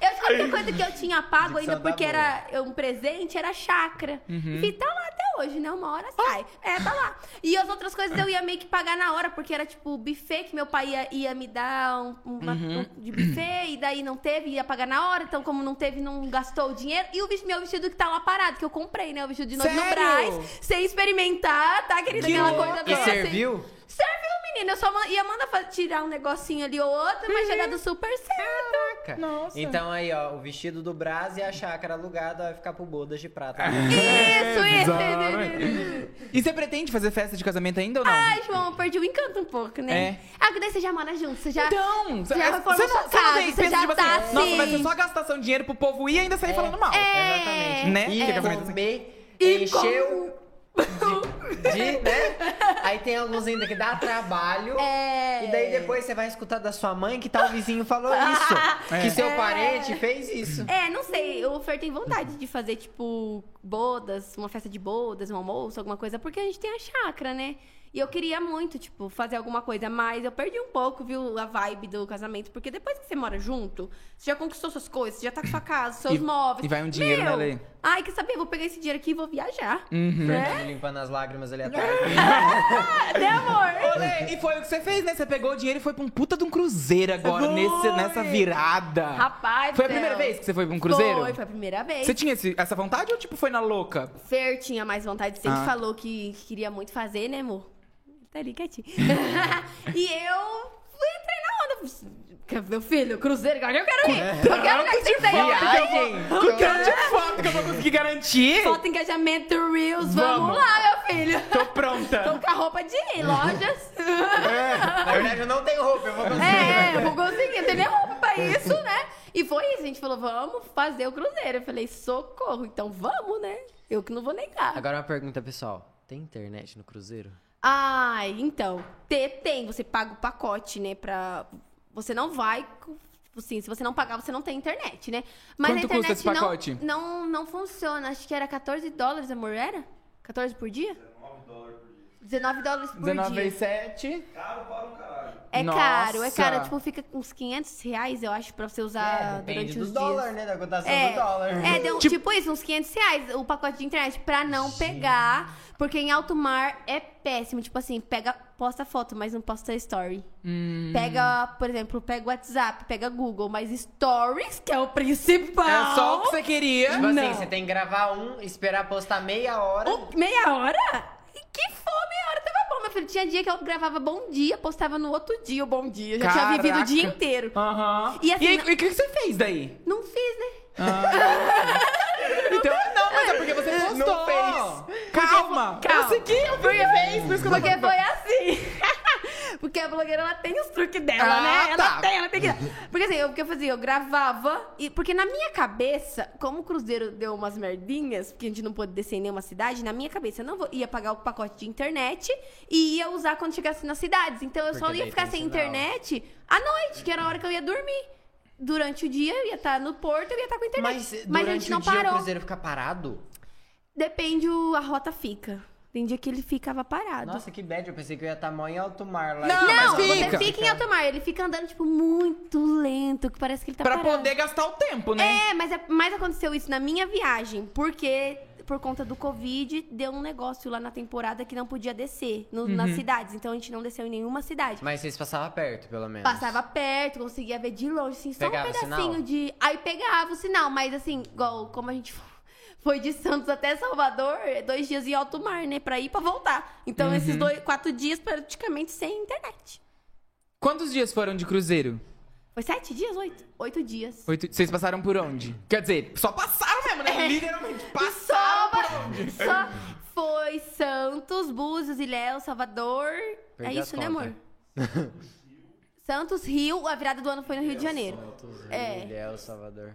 Eu acho que a única coisa que eu tinha pago ainda porque era um presente era chácara. Uhum. E tá lá até hoje, né? Uma hora sai. É, tá lá. E as outras coisas eu ia meio que pagar na hora, porque era tipo buffet que meu pai ia, ia me dar um, uma- Uhum. um de buffet, e daí não teve, ia pagar na hora. Então, como não teve, não gastou o dinheiro. E o vis- meu vestido que tá lá parado, que eu comprei, né? O vestido de noiva no? Brás, sem experimentar, tá, querida? Que Aquela coisa E doce. serviu? Serviu, menina. Eu só ia mandar tirar um negocinho ali ou outro, mas tinha Uhum. dado super certo. Nossa. Então aí, ó, o vestido do Brás e a chácara alugada vai ficar pro bodas de prata. <laughs> Isso, isso. E você pretende fazer festa de casamento ainda ou não? Ai, João, eu perdi o encanto um pouco, né? É. Ah, que daí você já mora junto, você já... Então, já é- reformou você não, sua você não casa, tem, você pensa já tipo tá assim, nossa, vai ser assim. só gastação de dinheiro pro povo ir e ainda sair falando mal. É. Exatamente. Né? E Que casamento assim. comer, E encheu de, de, né? Aí tem alguns ainda que dá trabalho. É. E daí depois você vai escutar da sua mãe que tal vizinho falou <laughs> isso. É. Que seu É. parente fez isso. É, não sei, o Fer tem vontade de fazer, tipo, bodas, uma festa de bodas, um almoço, alguma coisa, porque a gente tem a chácara, né? E eu queria muito, tipo, fazer alguma coisa, mas eu perdi um pouco, viu, a vibe do casamento, porque depois que você mora junto, você já conquistou suas coisas, você já tá com sua casa, seus E- móveis. e vai um dinheiro, Meu, né, Lê? Ai, quer saber? Vou pegar esse dinheiro aqui e vou viajar. Uhum. Né? Limpando as lágrimas ali atrás. Ah, <laughs> né, amor? Olê, e foi o que você fez, né? Você pegou o dinheiro e foi pra um puta de um cruzeiro agora, nesse, nessa virada. Rapaz, Foi a primeira céu. vez que você foi pra um cruzeiro? Foi, foi a primeira vez. Você tinha esse- essa vontade ou tipo foi na louca? Fer tinha mais vontade, sempre Ah. falou que queria muito fazer, né, amor? Tá ali quietinho. <laughs> e eu fui entrei na onda. Meu filho, cruzeiro, agora eu quero ir. Eu quero ir que tem Viagem! Com tanto de foto que eu vou conseguir garantir? Foto, engajamento, Reels, vamos, Vamos. lá, meu filho. Tô pronta. Tô com a roupa de ir, lojas. Na verdade, eu não tenho roupa, eu vou conseguir. É, eu vou conseguir, tem nem roupa pra isso, né? E foi isso, a gente falou, vamos fazer o cruzeiro. Eu falei, socorro, então vamos, né? Eu que não vou negar. Agora uma pergunta, pessoal. Tem internet no cruzeiro? Ai, então, te- tem, você paga o pacote, né, pra... Você não vai, assim, se você não pagar, você não tem internet, né? Mas Quanto a custa internet esse pacote? Não, não, não funciona, acho que era 14 dólares, amor, era? 14 por dia? 19 dólares por 19 dia. vezes 7. É Nossa. caro, é caro. Tipo, fica uns 500 reais, eu acho, pra você usar É, durante os dólar, dias. né? Da cotação É, do dólar. é deu, tipo... isso, uns 500 reais o pacote de internet pra não pegar, porque em alto mar é péssimo. Tipo assim, pega, posta foto, mas não posta story. Hum. Pega, por exemplo, pega o WhatsApp, pega Google, mas stories, que é o principal. É só o que você queria. Tipo Não. assim, você tem que gravar um, esperar postar meia hora. Oh, meia hora? Que fome, meia hora tava bom, meu filho. Tinha dia que eu gravava bom dia, postava no outro dia o bom dia. Eu já tinha vivido o Caraca. dia inteiro. Aham. E assim, e o que você fez daí? Não fiz, né? <laughs> Então, não, mas é porque você postou. Não fez. Calma. Calma. Eu segui, eu vi fez, por isso que eu Porque foi assim. <laughs> Porque a blogueira, ela tem os truques dela, Ah, né? Ela tá. tem, ela tem que... Porque assim, o que eu fazia? Eu gravava... E, porque na minha cabeça, como o Cruzeiro deu umas merdinhas, porque a gente não pôde descer em nenhuma cidade, na minha cabeça eu não vou- ia pagar o pacote de internet e ia usar quando chegasse nas cidades. Então eu só Porque ia daí ficar sem sinal. internet à noite, que era a hora que eu ia dormir. Durante o dia eu ia estar no porto, eu ia estar com internet. Mas a durante gente não o dia parou. o cruzeiro fica parado? Depende o, a rota fica. Tem dia que ele ficava parado. Nossa, que bad. Eu pensei que eu ia estar mó em alto mar lá. Não, Não, mas você fica. fica em alto mar. Ele fica andando, tipo, muito lento, que parece que ele tá Pra parado. poder gastar o tempo, né? É, mas, é, mas aconteceu isso na minha viagem, porque por conta do Covid, deu um negócio lá na temporada que não podia descer no- Uhum. nas cidades. Então a gente não desceu em nenhuma cidade. Mas vocês passavam perto, pelo menos. Passava perto, conseguia ver de longe, assim, só Pegava um pedacinho sinal? de. Aí pegava o sinal, mas assim, igual como a gente foi de Santos até Salvador, é dois dias em alto mar, né? Pra ir pra voltar. Então, esses Uhum. dois, quatro dias praticamente sem internet. Quantos dias foram de cruzeiro? Foi sete dias? Oito? Oito dias. Oito... Vocês passaram por onde? Quer dizer, só passaram mesmo, né? É. Literalmente, Só, passaram por onde? só foi Santos, Búzios, Ilhéus, Salvador. Perdi é isso, né, amor? <laughs> Santos, Rio. A virada do ano foi no Rio de Janeiro. Santos, É. Ilhéus, Salvador.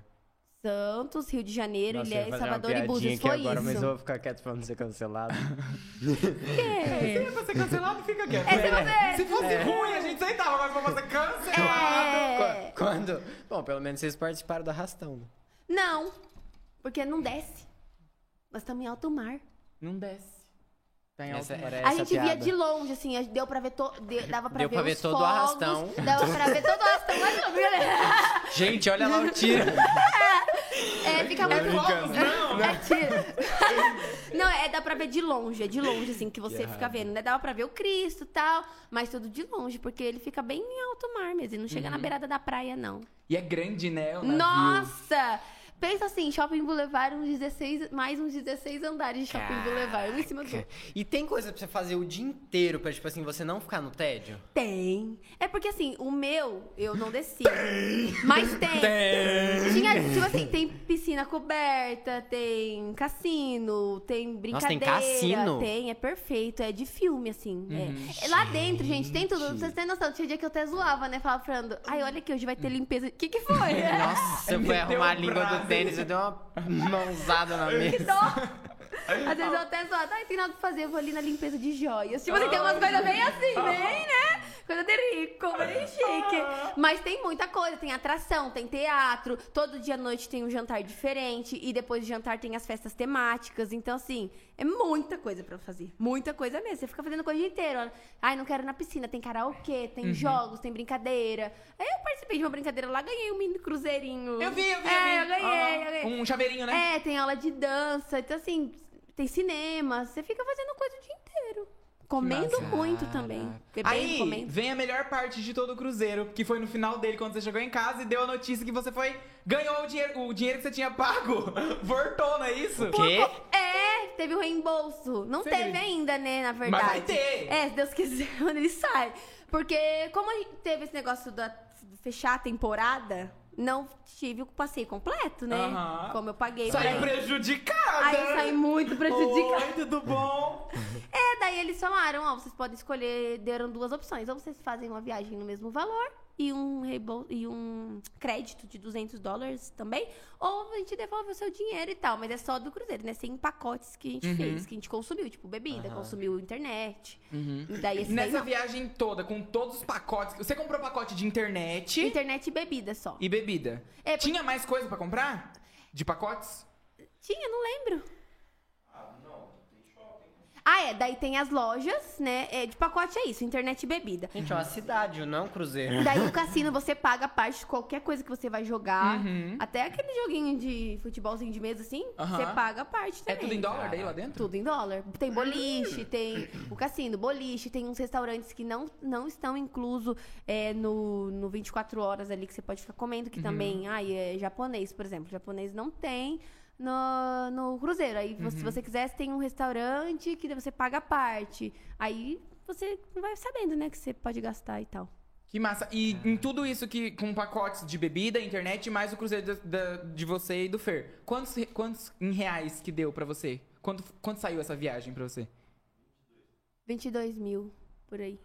Santos, Rio de Janeiro, Nossa, é uma Salvador e Búzios. Foi agora, isso. Mas eu vou ficar quieto pra não ser cancelado. <laughs> Se pra ser cancelado, fica quieto. É, se você- Se fosse ruim, a gente aceitava, agora pra cancelado. É... Quando? Bom, pelo menos vocês participaram do arrastão. Não, porque não desce. Nós estamos em alto mar. Não desce. Tá Essa- alto mar. era a gente via de longe, assim, deu pra ver, to... de- dava pra Deu ver pra ver os todo o fogos, arrastão. Dava pra ver todo o arrastão. <laughs> Mas não. Gente, olha lá o tiro. <laughs> É, fica muito brincando. Não, é tiro. <laughs> Não, é, dá pra ver de longe, é de longe, assim, que você fica vendo, né? Dava pra ver o Cristo e tal, mas tudo de longe, porque ele fica bem em alto mar mesmo, ele não chega na beirada da praia, não. E é grande, né? O navio. Nossa! Pensa assim, Shopping Boulevard, uns 16, mais uns 16 andares de Shopping Boulevard, um em cima do outro. E tem coisa pra você fazer o dia inteiro pra, tipo assim, você não ficar no tédio? Tem. É porque assim, o meu, eu não desci. Mas tem. Tinha, tipo assim, tem piscina coberta, tem cassino, tem brincadeira. cassino? Tem, é perfeito, é de filme, assim. é. Lá dentro, gente, tem tudo. Vocês têm noção, tinha dia que eu até zoava, né? Falava, Fernando, ai, olha aqui, hoje vai ter limpeza. O que que foi? <laughs> Nossa, <laughs> você foi arrumar a língua do tênis e deu uma mãozada na Que mesa. dó. <laughs> Às vezes eu até zoava, ai, tem nada pra fazer, eu vou ali na limpeza de joias. Tipo assim, tem umas coisas bem assim, bem, né? Coisa de rico, bem chique. Mas tem muita coisa, tem atração, tem teatro, todo dia à noite tem um jantar diferente, e depois do jantar tem as festas temáticas. Então, assim, é muita coisa pra fazer. Muita coisa mesmo. Você fica fazendo coisa o dia inteiro. Ai, não quero ir na piscina, tem karaokê, tem jogos, tem brincadeira. Aí eu participei de uma brincadeira lá, ganhei um mini cruzeirinho. Eu vi, eu vi, É, eu eu vi. ganhei, Aham. eu ganhei. Um chaveirinho, né? É, tem aula de dança. Então, assim, tem cinema. Você fica fazendo coisa o dia inteiro. Comendo massa. muito também. Bebendo, Aí comendo. vem a melhor parte de todo o cruzeiro, que foi no final dele, quando você chegou em casa e deu a notícia que você foi. Ganhou o dinheiro, o dinheiro que você tinha pago. <laughs> Voltou, não é isso? Quê? É, teve o reembolso. Não Você teve ainda, né, na verdade. vai ter. É, se Deus quiser, <laughs> quando ele sai. Porque como a gente teve esse negócio da de fechar a temporada, não tive o passeio completo, né? Aham. Como eu paguei ir. prejudicada. Aí eu saí muito prejudicada. Oi, tudo bom? <laughs> Daí eles falaram, ó, vocês podem escolher, deram duas opções. Ou vocês fazem uma viagem no mesmo valor e um, e um crédito de 200 dólares também, ou a gente devolve o seu dinheiro e tal. Mas é só do cruzeiro, né? Sem pacotes que a gente Uhum. fez, que a gente consumiu, tipo bebida, consumiu internet. E daí daí Nessa não. viagem toda, com todos os pacotes. Você comprou pacote de internet Internet e bebida só. e bebida. É, porque- Tinha mais coisa pra comprar? De pacotes? Tinha, não lembro. Ah, é. Daí tem as lojas, né? É, de pacote é isso, internet e bebida. Gente, é uma cidade, não é um cruzeiro. Daí o cassino você paga a parte de qualquer coisa que você vai jogar. Uhum. Até aquele joguinho de futebolzinho de mesa assim, Aham. você paga a parte É também. tudo em dólar daí lá dentro? Tudo em dólar. Tem boliche, tem o cassino, boliche, tem uns restaurantes que não, não estão inclusos é, no, no 24 horas ali que você pode ficar comendo, que também, ai, é japonês, por exemplo. Japonês não tem no, no cruzeiro. Aí, você- se você quiser, tem um restaurante que você paga a parte. Aí você vai sabendo, né, que você pode gastar e tal. Que massa. E em tudo isso que com pacotes de bebida, internet, mais o cruzeiro da- da- de você e do Fer. Quantos, quantos em reais que deu pra você? Quanto, quanto saiu essa viagem pra você? 22 mil, por aí.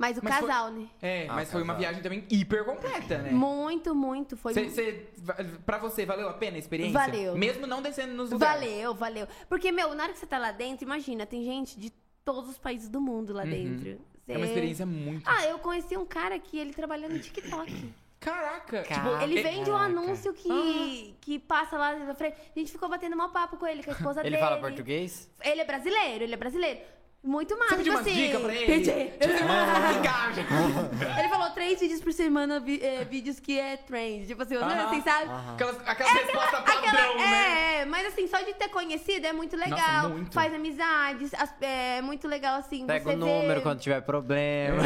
Mas o Mas foi- casal, né? É, Ah, mas foi uma viagem também hiper completa, né? Muito, muito. Foi Cê, cê, va- pra você, valeu a pena a experiência? Valeu. Mesmo não descendo nos lugares. Valeu, valeu. Porque, meu, na hora que você tá lá dentro, imagina, tem gente de todos os países do mundo lá Uhum. dentro. É uma Cê- experiência muito. Ah, eu conheci um cara que ele trabalha no TikTok. Caraca! Tipo, Ele vende um Caraca. anúncio que, que passa lá na frente. A gente ficou batendo mal papo com ele, com a esposa Ele dele. fala português? Ele é brasileiro, ele é brasileiro. Muito massa, Você pediu tipo assim. dicas pra ele? Pedi. Tipo, ah. <laughs> Ele falou três vídeos por semana, vi- é, vídeos que é trend. Tipo assim, Aham. assim, sabe? Aquelas, aquelas respostas padrão, Aquela- né? É, mas assim, só de ter conhecido é muito legal. Nossa, muito. Faz amizades, as- é muito legal assim. Pega você o número vê- quando tiver problema.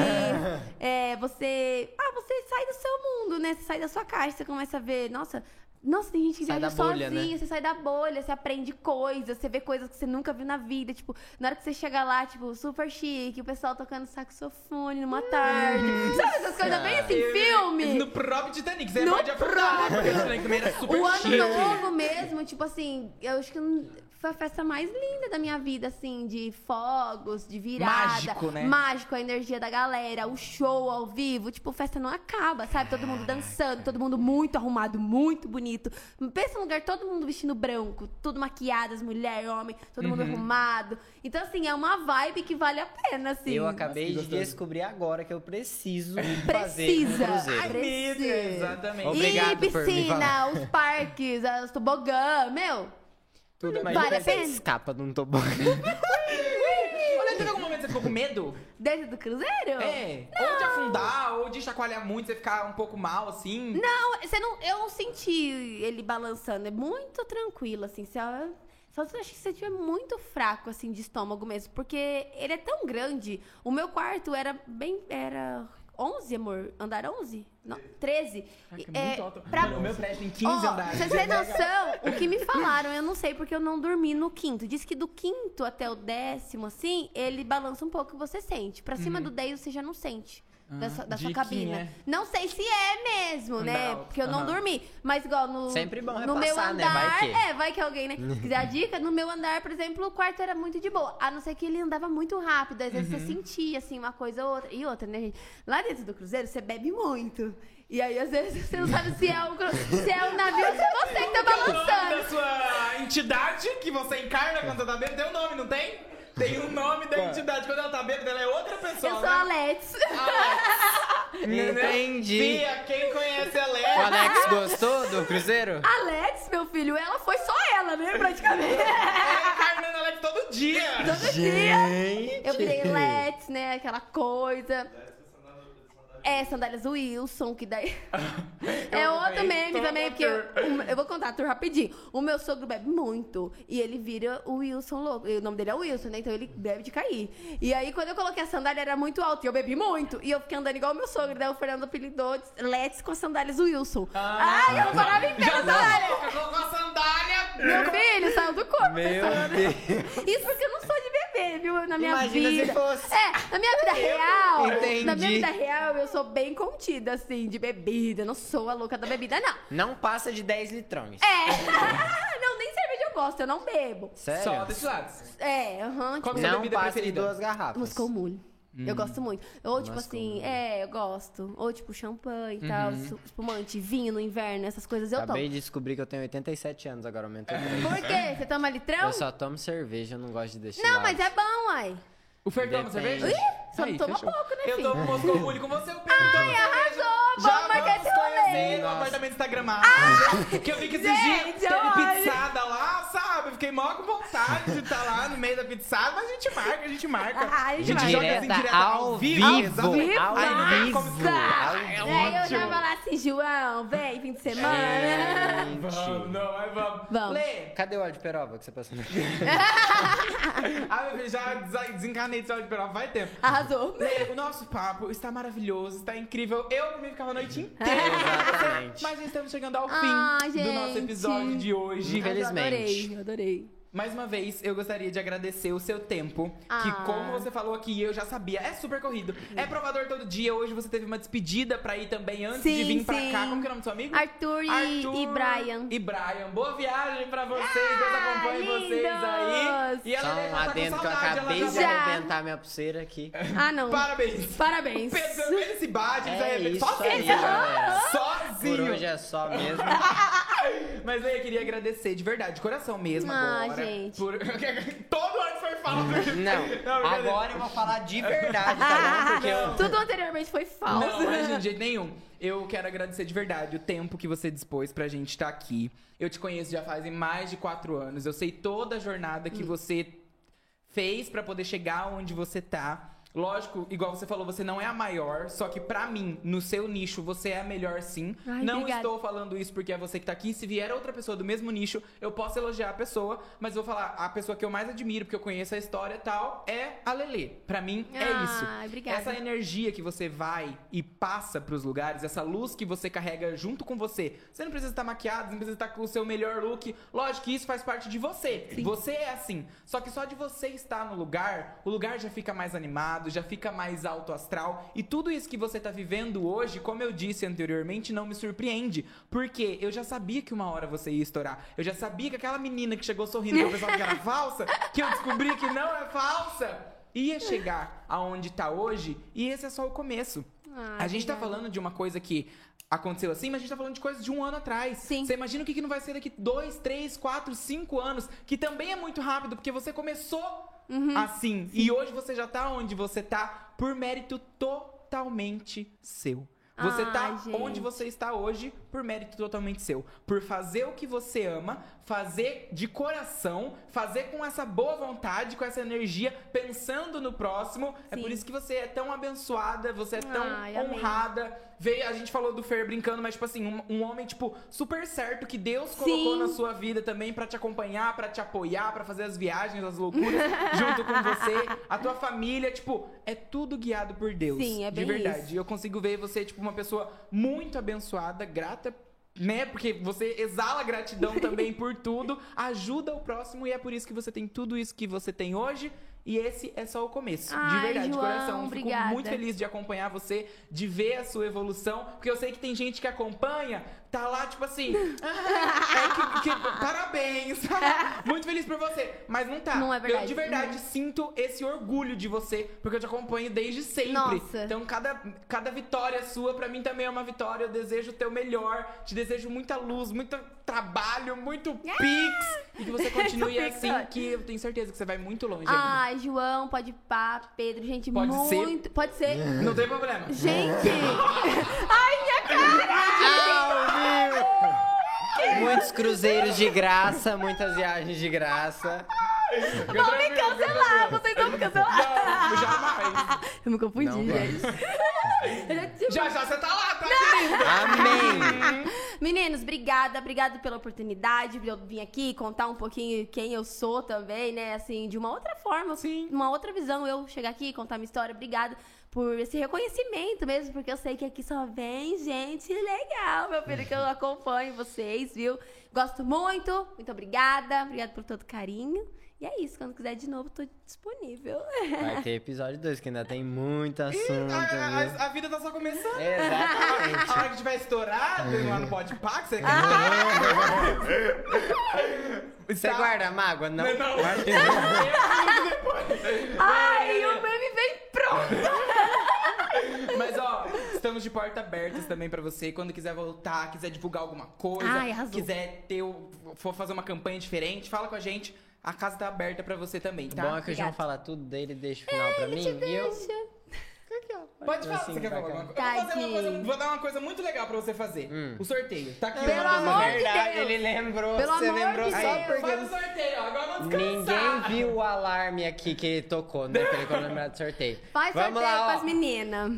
É, você. Ah, você sai do seu mundo, né? Você sai da sua caixa, você começa a ver. Nossa. Nossa, tem gente que Sai viaja bolha, sozinha, né? você sai da bolha, você aprende coisas, você vê coisas que você nunca viu na vida. Tipo, na hora que você chega lá, tipo, super chique, o pessoal tocando saxofone numa tarde. Sabe essas coisas bem assim, Eu- filme? No próprio Titanic, você No pode afundar, né? Porque o Titanic também era super O ano novo mesmo, tipo assim, eu acho que não- foi a festa mais linda da minha vida, assim, de fogos, de virada. Mágico, né? Mágico, a energia da galera, o show ao vivo. Tipo, festa não acaba, sabe? Todo mundo dançando, todo mundo muito arrumado, muito bonito. Pensa num lugar, todo mundo vestindo branco, tudo maquiado, as mulheres, homem, todo mundo Uhum. arrumado. Então, assim, é uma vibe que vale a pena, assim. Eu acabei que de gostoso. descobrir agora que eu preciso fazer um Precisa. cruzeiro. Ai, Precisa. Exatamente. Obrigado e por me piscina, falar. os parques, os tobogã, meu. Tudo Vale a você pena? escapa de um tobogã. <laughs> Olha, teve algum momento que você ficou com medo? Dentro do cruzeiro? É. Ou de afundar, ou de chacoalhar muito, você ficar um pouco mal, assim. Não, você não, eu não senti ele balançando. É muito tranquilo, assim. Só, só se eu acho que você estiver muito fraco, assim, de estômago mesmo. Porque ele é tão grande. O meu quarto era bem. Era 11, amor? Andar 11? Não, 13. Caraca, É, muito alto. pra- o meu prédio tem 15 Ó, andares. Vocês têm noção? O que me falaram, eu não sei, porque eu não dormi no quinto. Diz que do quinto até o décimo, assim, ele balança um pouco e você sente. Pra cima do 10 você já não sente. Da, sua, da sua diquinha. cabina. Não sei se é mesmo, né? alto. Porque eu não Aham. dormi. Mas igual no. Sempre bom no meu repassar, né? andar. Vai que. É, vai que alguém, né? Se quiser a dica, no meu andar, por exemplo, o quarto era muito de boa. A não ser que ele andava muito rápido. Às vezes Uhum. você sentia, assim, uma coisa ou outra. E outra, né, gente? Lá dentro do cruzeiro, você bebe muito. E aí, às vezes, você não sabe se é o, se é o navio ou se é você que tá Qual é o nome balançando. da sua entidade que você encarna quando você tá bêbado? Tem um nome, não tem? Tem um nome da entidade. Quando ela tá bêbada, ela é outra pessoa, Eu sou né? a Let's. <laughs> Entendi. Fia, quem conhece a O Léa? Alex gostou do cruzeiro? A Let's, meu filho, ela foi só ela, né? Praticamente. É encarnando ela todo dia. Todo dia. Eu virei Let's, né? Aquela coisa. É, sandálias Wilson, que daí. <laughs> é Eu outro meme também, porque. o- eu vou contar tour rapidinho. O meu sogro bebe muito. E ele vira o Wilson louco. E o nome dele é Wilson, né? Então ele bebe de cair. E aí, quando eu coloquei a sandália, era muito alto. E eu bebi muito. E eu fiquei andando igual o meu sogro. Daí o Fernando apelidou de Let's com as sandálias Wilson. Ah. Ai, eu não parava em pé na sandália. colocou a sandália. Meu filho saiu do corpo. Meu. Deus. Isso porque eu não sou de viu? Na minha Imagina se vida. fosse. É, na minha vida real. Entendi. Na minha vida real, eu sou bem contida, assim, de bebida. Não sou a louca da bebida, não. Não passa de 10 litrões. É. <laughs> não, nem cerveja eu gosto, eu não bebo. Sério? Só desse lado. É, aham. Qual tipo, que é a bebida passa de preferida? duas garrafas. Moscou Mule. Eu gosto muito. Ou, tipo Moscou assim, Mule. é, eu gosto. Ou, tipo, champanhe e tal, Uhum. espumante, vinho no inverno, essas coisas eu Acabei tomo. de descobrir que eu tenho 87 anos, agora aumentou 3. Por quê? Você toma litrão? Eu só tomo cerveja, eu não gosto de deixar. Não, mas é bom, uai. O Fer toma cerveja? Ih, só Aí, toma fechou. pouco, né, Eu filho? tomo Moscou Mule com você, eu pego Ai, arrasou! Já Vamos marcar vamos esse rolê. conhecer no apartamento instagramado. que eu vi que esses dias Gente, teve pizzada lá, sabe? Eu Fiquei mó com vontade de estar lá no meio da pizzada, mas a gente marca, a gente marca. Ah, a gente joga marca. assim Direta direto ao vivo. exatamente. Ao Ai, vivo. como Ao Daí eu ótimo. já falar assim, João, vem, fim de semana. Vamos, Gente. não, mas vamos. Vamos. Lê. Cadê o óleo de peroba que você passou na <laughs> Ah, meu filho, já desa- desencanei de pela vai tempo. Arrasou. Lê, o nosso papo está maravilhoso, está incrível. Eu, por mim, ficava a noite <laughs> inteira. Exatamente. Mas já estamos chegando ao fim Ai, do nosso gente. episódio de hoje. Infelizmente. Eu adorei, eu adorei. Mais uma vez, eu gostaria de agradecer o seu tempo, que Ah. como você falou aqui, eu já sabia, é super corrido. É provador todo dia, hoje você teve uma despedida pra ir também antes de Sim, vir pra sim. cá. Como que é o nome do seu amigo? Arthur e, e Brian. E Brian. Boa viagem pra vocês, Deus acompanhe vocês aí. lindos! E Só ela um já tá com adendo que eu acabei ela de já... Já. arrebentar minha pulseira aqui. <laughs> Ah, não. Parabéns. Parabéns. Pedro, ele se bate, ele se É arrebenta isso sozinho. aí, galera. Por Sozinho. hoje é só mesmo. <laughs> Mas eu queria agradecer de verdade, de coração mesmo Ah, agora. Gente. Por... <laughs> Todo ano foi falado. Não, brincadeira. agora eu vou falar de verdade, tá bom? <laughs> Porque eu... Tudo anteriormente foi falso. Não, de jeito nenhum. Eu quero agradecer de verdade o tempo que você dispôs pra gente estar aqui. Eu te conheço já fazem mais de quatro anos. Eu sei toda a jornada Hum. que você fez pra poder chegar onde você tá. Lógico, igual você falou, você não é a maior, só que pra mim, no seu nicho, você é a melhor sim. Ai, não obrigada. estou falando isso porque é você que tá aqui. Se vier outra pessoa do mesmo nicho, eu posso elogiar a pessoa, mas eu vou falar, a pessoa que eu mais admiro, porque eu conheço a história e tal, é a Lelê. Pra mim, é isso. Ai, obrigada. Essa energia que você vai e passa pros lugares, essa luz que você carrega junto com você. Você não precisa estar maquiado, não precisa estar com o seu melhor look. Lógico que isso faz parte de você. Você é assim. Só que só de você estar no lugar, o lugar já fica mais animado, já fica mais alto astral. E tudo isso que você tá vivendo hoje, como eu disse anteriormente, não me surpreende. Porque eu já sabia que uma hora você ia estourar. Eu já sabia que aquela menina que chegou sorrindo que eu pensava que era <laughs> falsa, que eu descobri que não é falsa, ia chegar aonde tá hoje. E esse é só o começo. Ah, a gente tá falando de uma coisa que aconteceu assim, mas a gente tá falando de coisas de um ano atrás. Sim. Você imagina o que, que não vai ser daqui dois, três, quatro, cinco anos, que também é muito rápido, porque você começou Uhum. assim. E hoje você já tá onde você tá por mérito totalmente seu. Você Ai, tá gente. onde você está hoje por mérito totalmente seu. Por fazer o que você ama, fazer de coração, fazer com essa boa vontade, com essa energia, pensando no próximo. É Sim. por isso que você é tão abençoada, você é tão Ai, honrada. Veio, a gente falou do Fer brincando, mas tipo assim, um, um homem tipo super certo que Deus colocou Sim. na sua vida também pra te acompanhar, pra te apoiar, pra fazer as viagens, as loucuras <laughs> junto com você, a tua família, tipo, é tudo guiado por Deus. Sim, é de bem verdade. isso. Eu consigo ver você tipo uma pessoa muito abençoada, grata né? Porque você exala gratidão <laughs> também por tudo, ajuda o próximo e é por isso que você tem tudo isso que você tem hoje. E esse é só o começo. de Ai, verdade, de João, coração. Fico obrigada. muito feliz de acompanhar você, de ver a sua evolução. Porque eu sei que tem gente que acompanha, tá lá, tipo assim. "Ah, <laughs> é que- que- parabéns! <laughs> muito feliz por você. Mas não tá. Não é verdade. Eu de verdade sinto esse orgulho de você, porque eu te acompanho desde sempre. Nossa. Então, cada, cada vitória sua, pra mim também é uma vitória. Eu desejo o teu melhor. Te desejo muita luz, muito trabalho, muito pix. E que você <laughs> continue assim, que eu tenho certeza que você vai muito longe ainda. Ai, João, pode pá, Pedro, gente, Pode ser? muito. Pode ser. Não tem problema. Gente! <laughs> Ai, minha cara! Muitos cruzeiros de graça, muitas viagens de graça. Vão me cancelar! Vocês vão me cancelar! Não, jamais. Eu me confundi, gente. Já Já já você tá lá, tá, querido? Amém! <laughs> Meninos, obrigada, obrigada pela oportunidade de eu vir aqui contar um pouquinho quem eu sou também, né? Assim, de uma outra forma, Sim. uma outra visão, eu chegar aqui e contar minha história. Obrigada por esse reconhecimento mesmo, porque eu sei que aqui só vem gente legal, meu filho, que eu acompanho vocês, viu? Gosto muito, muito obrigada, obrigada por todo o carinho. E é isso, quando quiser de novo, tô disponível. Vai ter episódio 2, que ainda tem muito assunto, A, a- a vida tá só começando. Exatamente. A hora que tiver estourado lá no que você quer. Você Tá. guarda a mágoa? Não. Não. Guarda- Ai, o meme vem pronto! Mas ó, estamos de porta abertas também pra você. Quando quiser voltar, quiser divulgar alguma coisa, Ai, quiser ter for fazer uma campanha diferente, fala com a gente. A casa tá aberta pra você também, O tá? bom é que o João fala tudo dele e deixa o final pra mim. E eu. Deixa. Pode falar, Assim, você quer falar alguma coisa? Eu vou, fazer uma coisa, vou dar uma coisa muito legal pra você fazer. Hum. O sorteio. Tá aqui Pelo uma coisa- amor de Verdade, Deus. ele lembrou. Pelo você amor lembrou de só Deus. porque. Faz o sorteio, ó. Agora vamos descansar. Ninguém viu o alarme aqui que ele tocou, né? Que ele lembrado do sorteio. Faz Vamos sorteio lá, ó. pras meninas.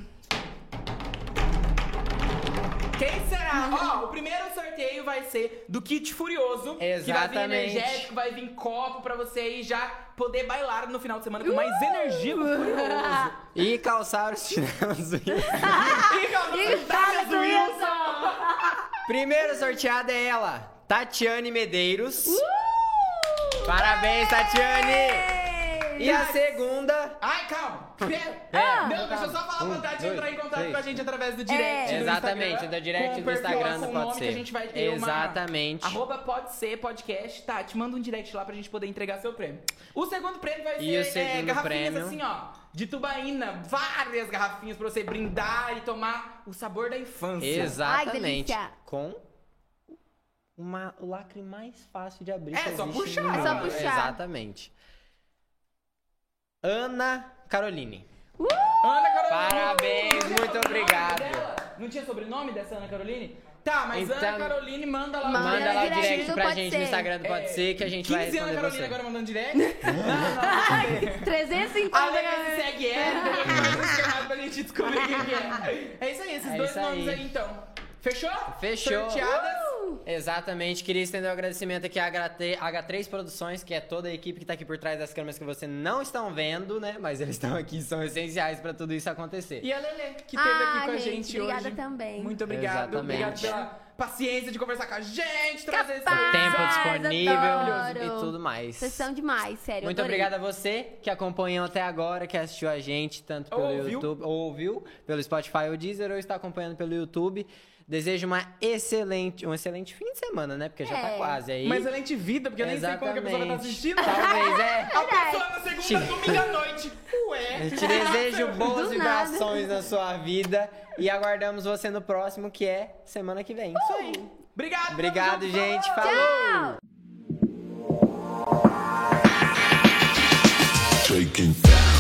Quem será? Ó, o primeiro sorteio vai ser do Kit Furioso. Que vai vir Exatamente. energético, vai vir copo pra você aí já poder bailar no final de semana com mais energia no Furioso. <laughs> E calçar os chinelos. Calma, <laughs> E Douglas fala, Wilson. Primeiro sorteada é ela, Tatiane Medeiros. Parabéns, Tatiane! E a segunda. Ai, calma. Pera. Ah. Não, deixa eu só falar pra Tati dois, entrar em contato três. com a gente através do direct É. do Exatamente, Instagram, do direct do Instagram do Pode Ser. Que a gente vai ter uma- Exatamente. Arroba pode ser podcast. Tati, manda um direct lá pra gente poder entregar seu prêmio. O segundo prêmio vai E ser o segundo é, garrafinhas prêmio? assim, ó. De tubaína. Várias garrafinhas pra você brindar e tomar o sabor da infância. Exatamente. delícia. Com uma, o lacre mais fácil de abrir. É, só puxar. no É só puxar. Exatamente. Ana Caroline. Ana Caroline. Parabéns, Não tinha muito obrigado. Não tinha sobrenome dessa Ana Caroline? Tá, mas Então- Ana Caroline manda lá. Manda Manda lá o direct direct pra Pode gente Ser. no Instagram do Pode É, Ser que a gente vai 15 Ana responder Caroline você. agora mandando direct? Não, não. 350 A Lê galera. segue ela, um chamado pra gente descobrir quem que é. É isso aí, esses É dois isso nomes aí. aí então. Fechou? Fechou. Sorteadas. Exatamente, queria estender o agradecimento aqui à H3 H3 Produções, que é toda a equipe que tá aqui por trás das câmeras que você não estão vendo, né? Mas eles estão aqui, são essenciais pra tudo isso acontecer. E a Lelê, que esteve Ah, aqui com a gente, gente obrigada hoje. também. Muito obrigado. Exatamente. Obrigado pela, paciência de conversar com a gente, trazer esse Capaz. Tempo disponível adoro. e tudo mais. Vocês são demais, sério. Muito adorei. obrigada a você que acompanhou até agora, que assistiu a gente tanto pelo Ouviu. YouTube, ou ouviu pelo Spotify ou Deezer, ou está acompanhando pelo YouTube. Desejo uma excelente, um excelente fim de semana, né? Porque já tá É. quase aí. Uma excelente vida, porque eu nem sei quando que a pessoa vai estar assistindo. Talvez, é. <laughs> A pessoa na segunda, Te- domingo à noite. Ué. Eu te desejo <laughs> boas Do vibrações na sua vida e aguardamos você no próximo, que é semana que vem. Isso aí. Obrigado. Obrigado, tamo junto, gente. falou. Fast.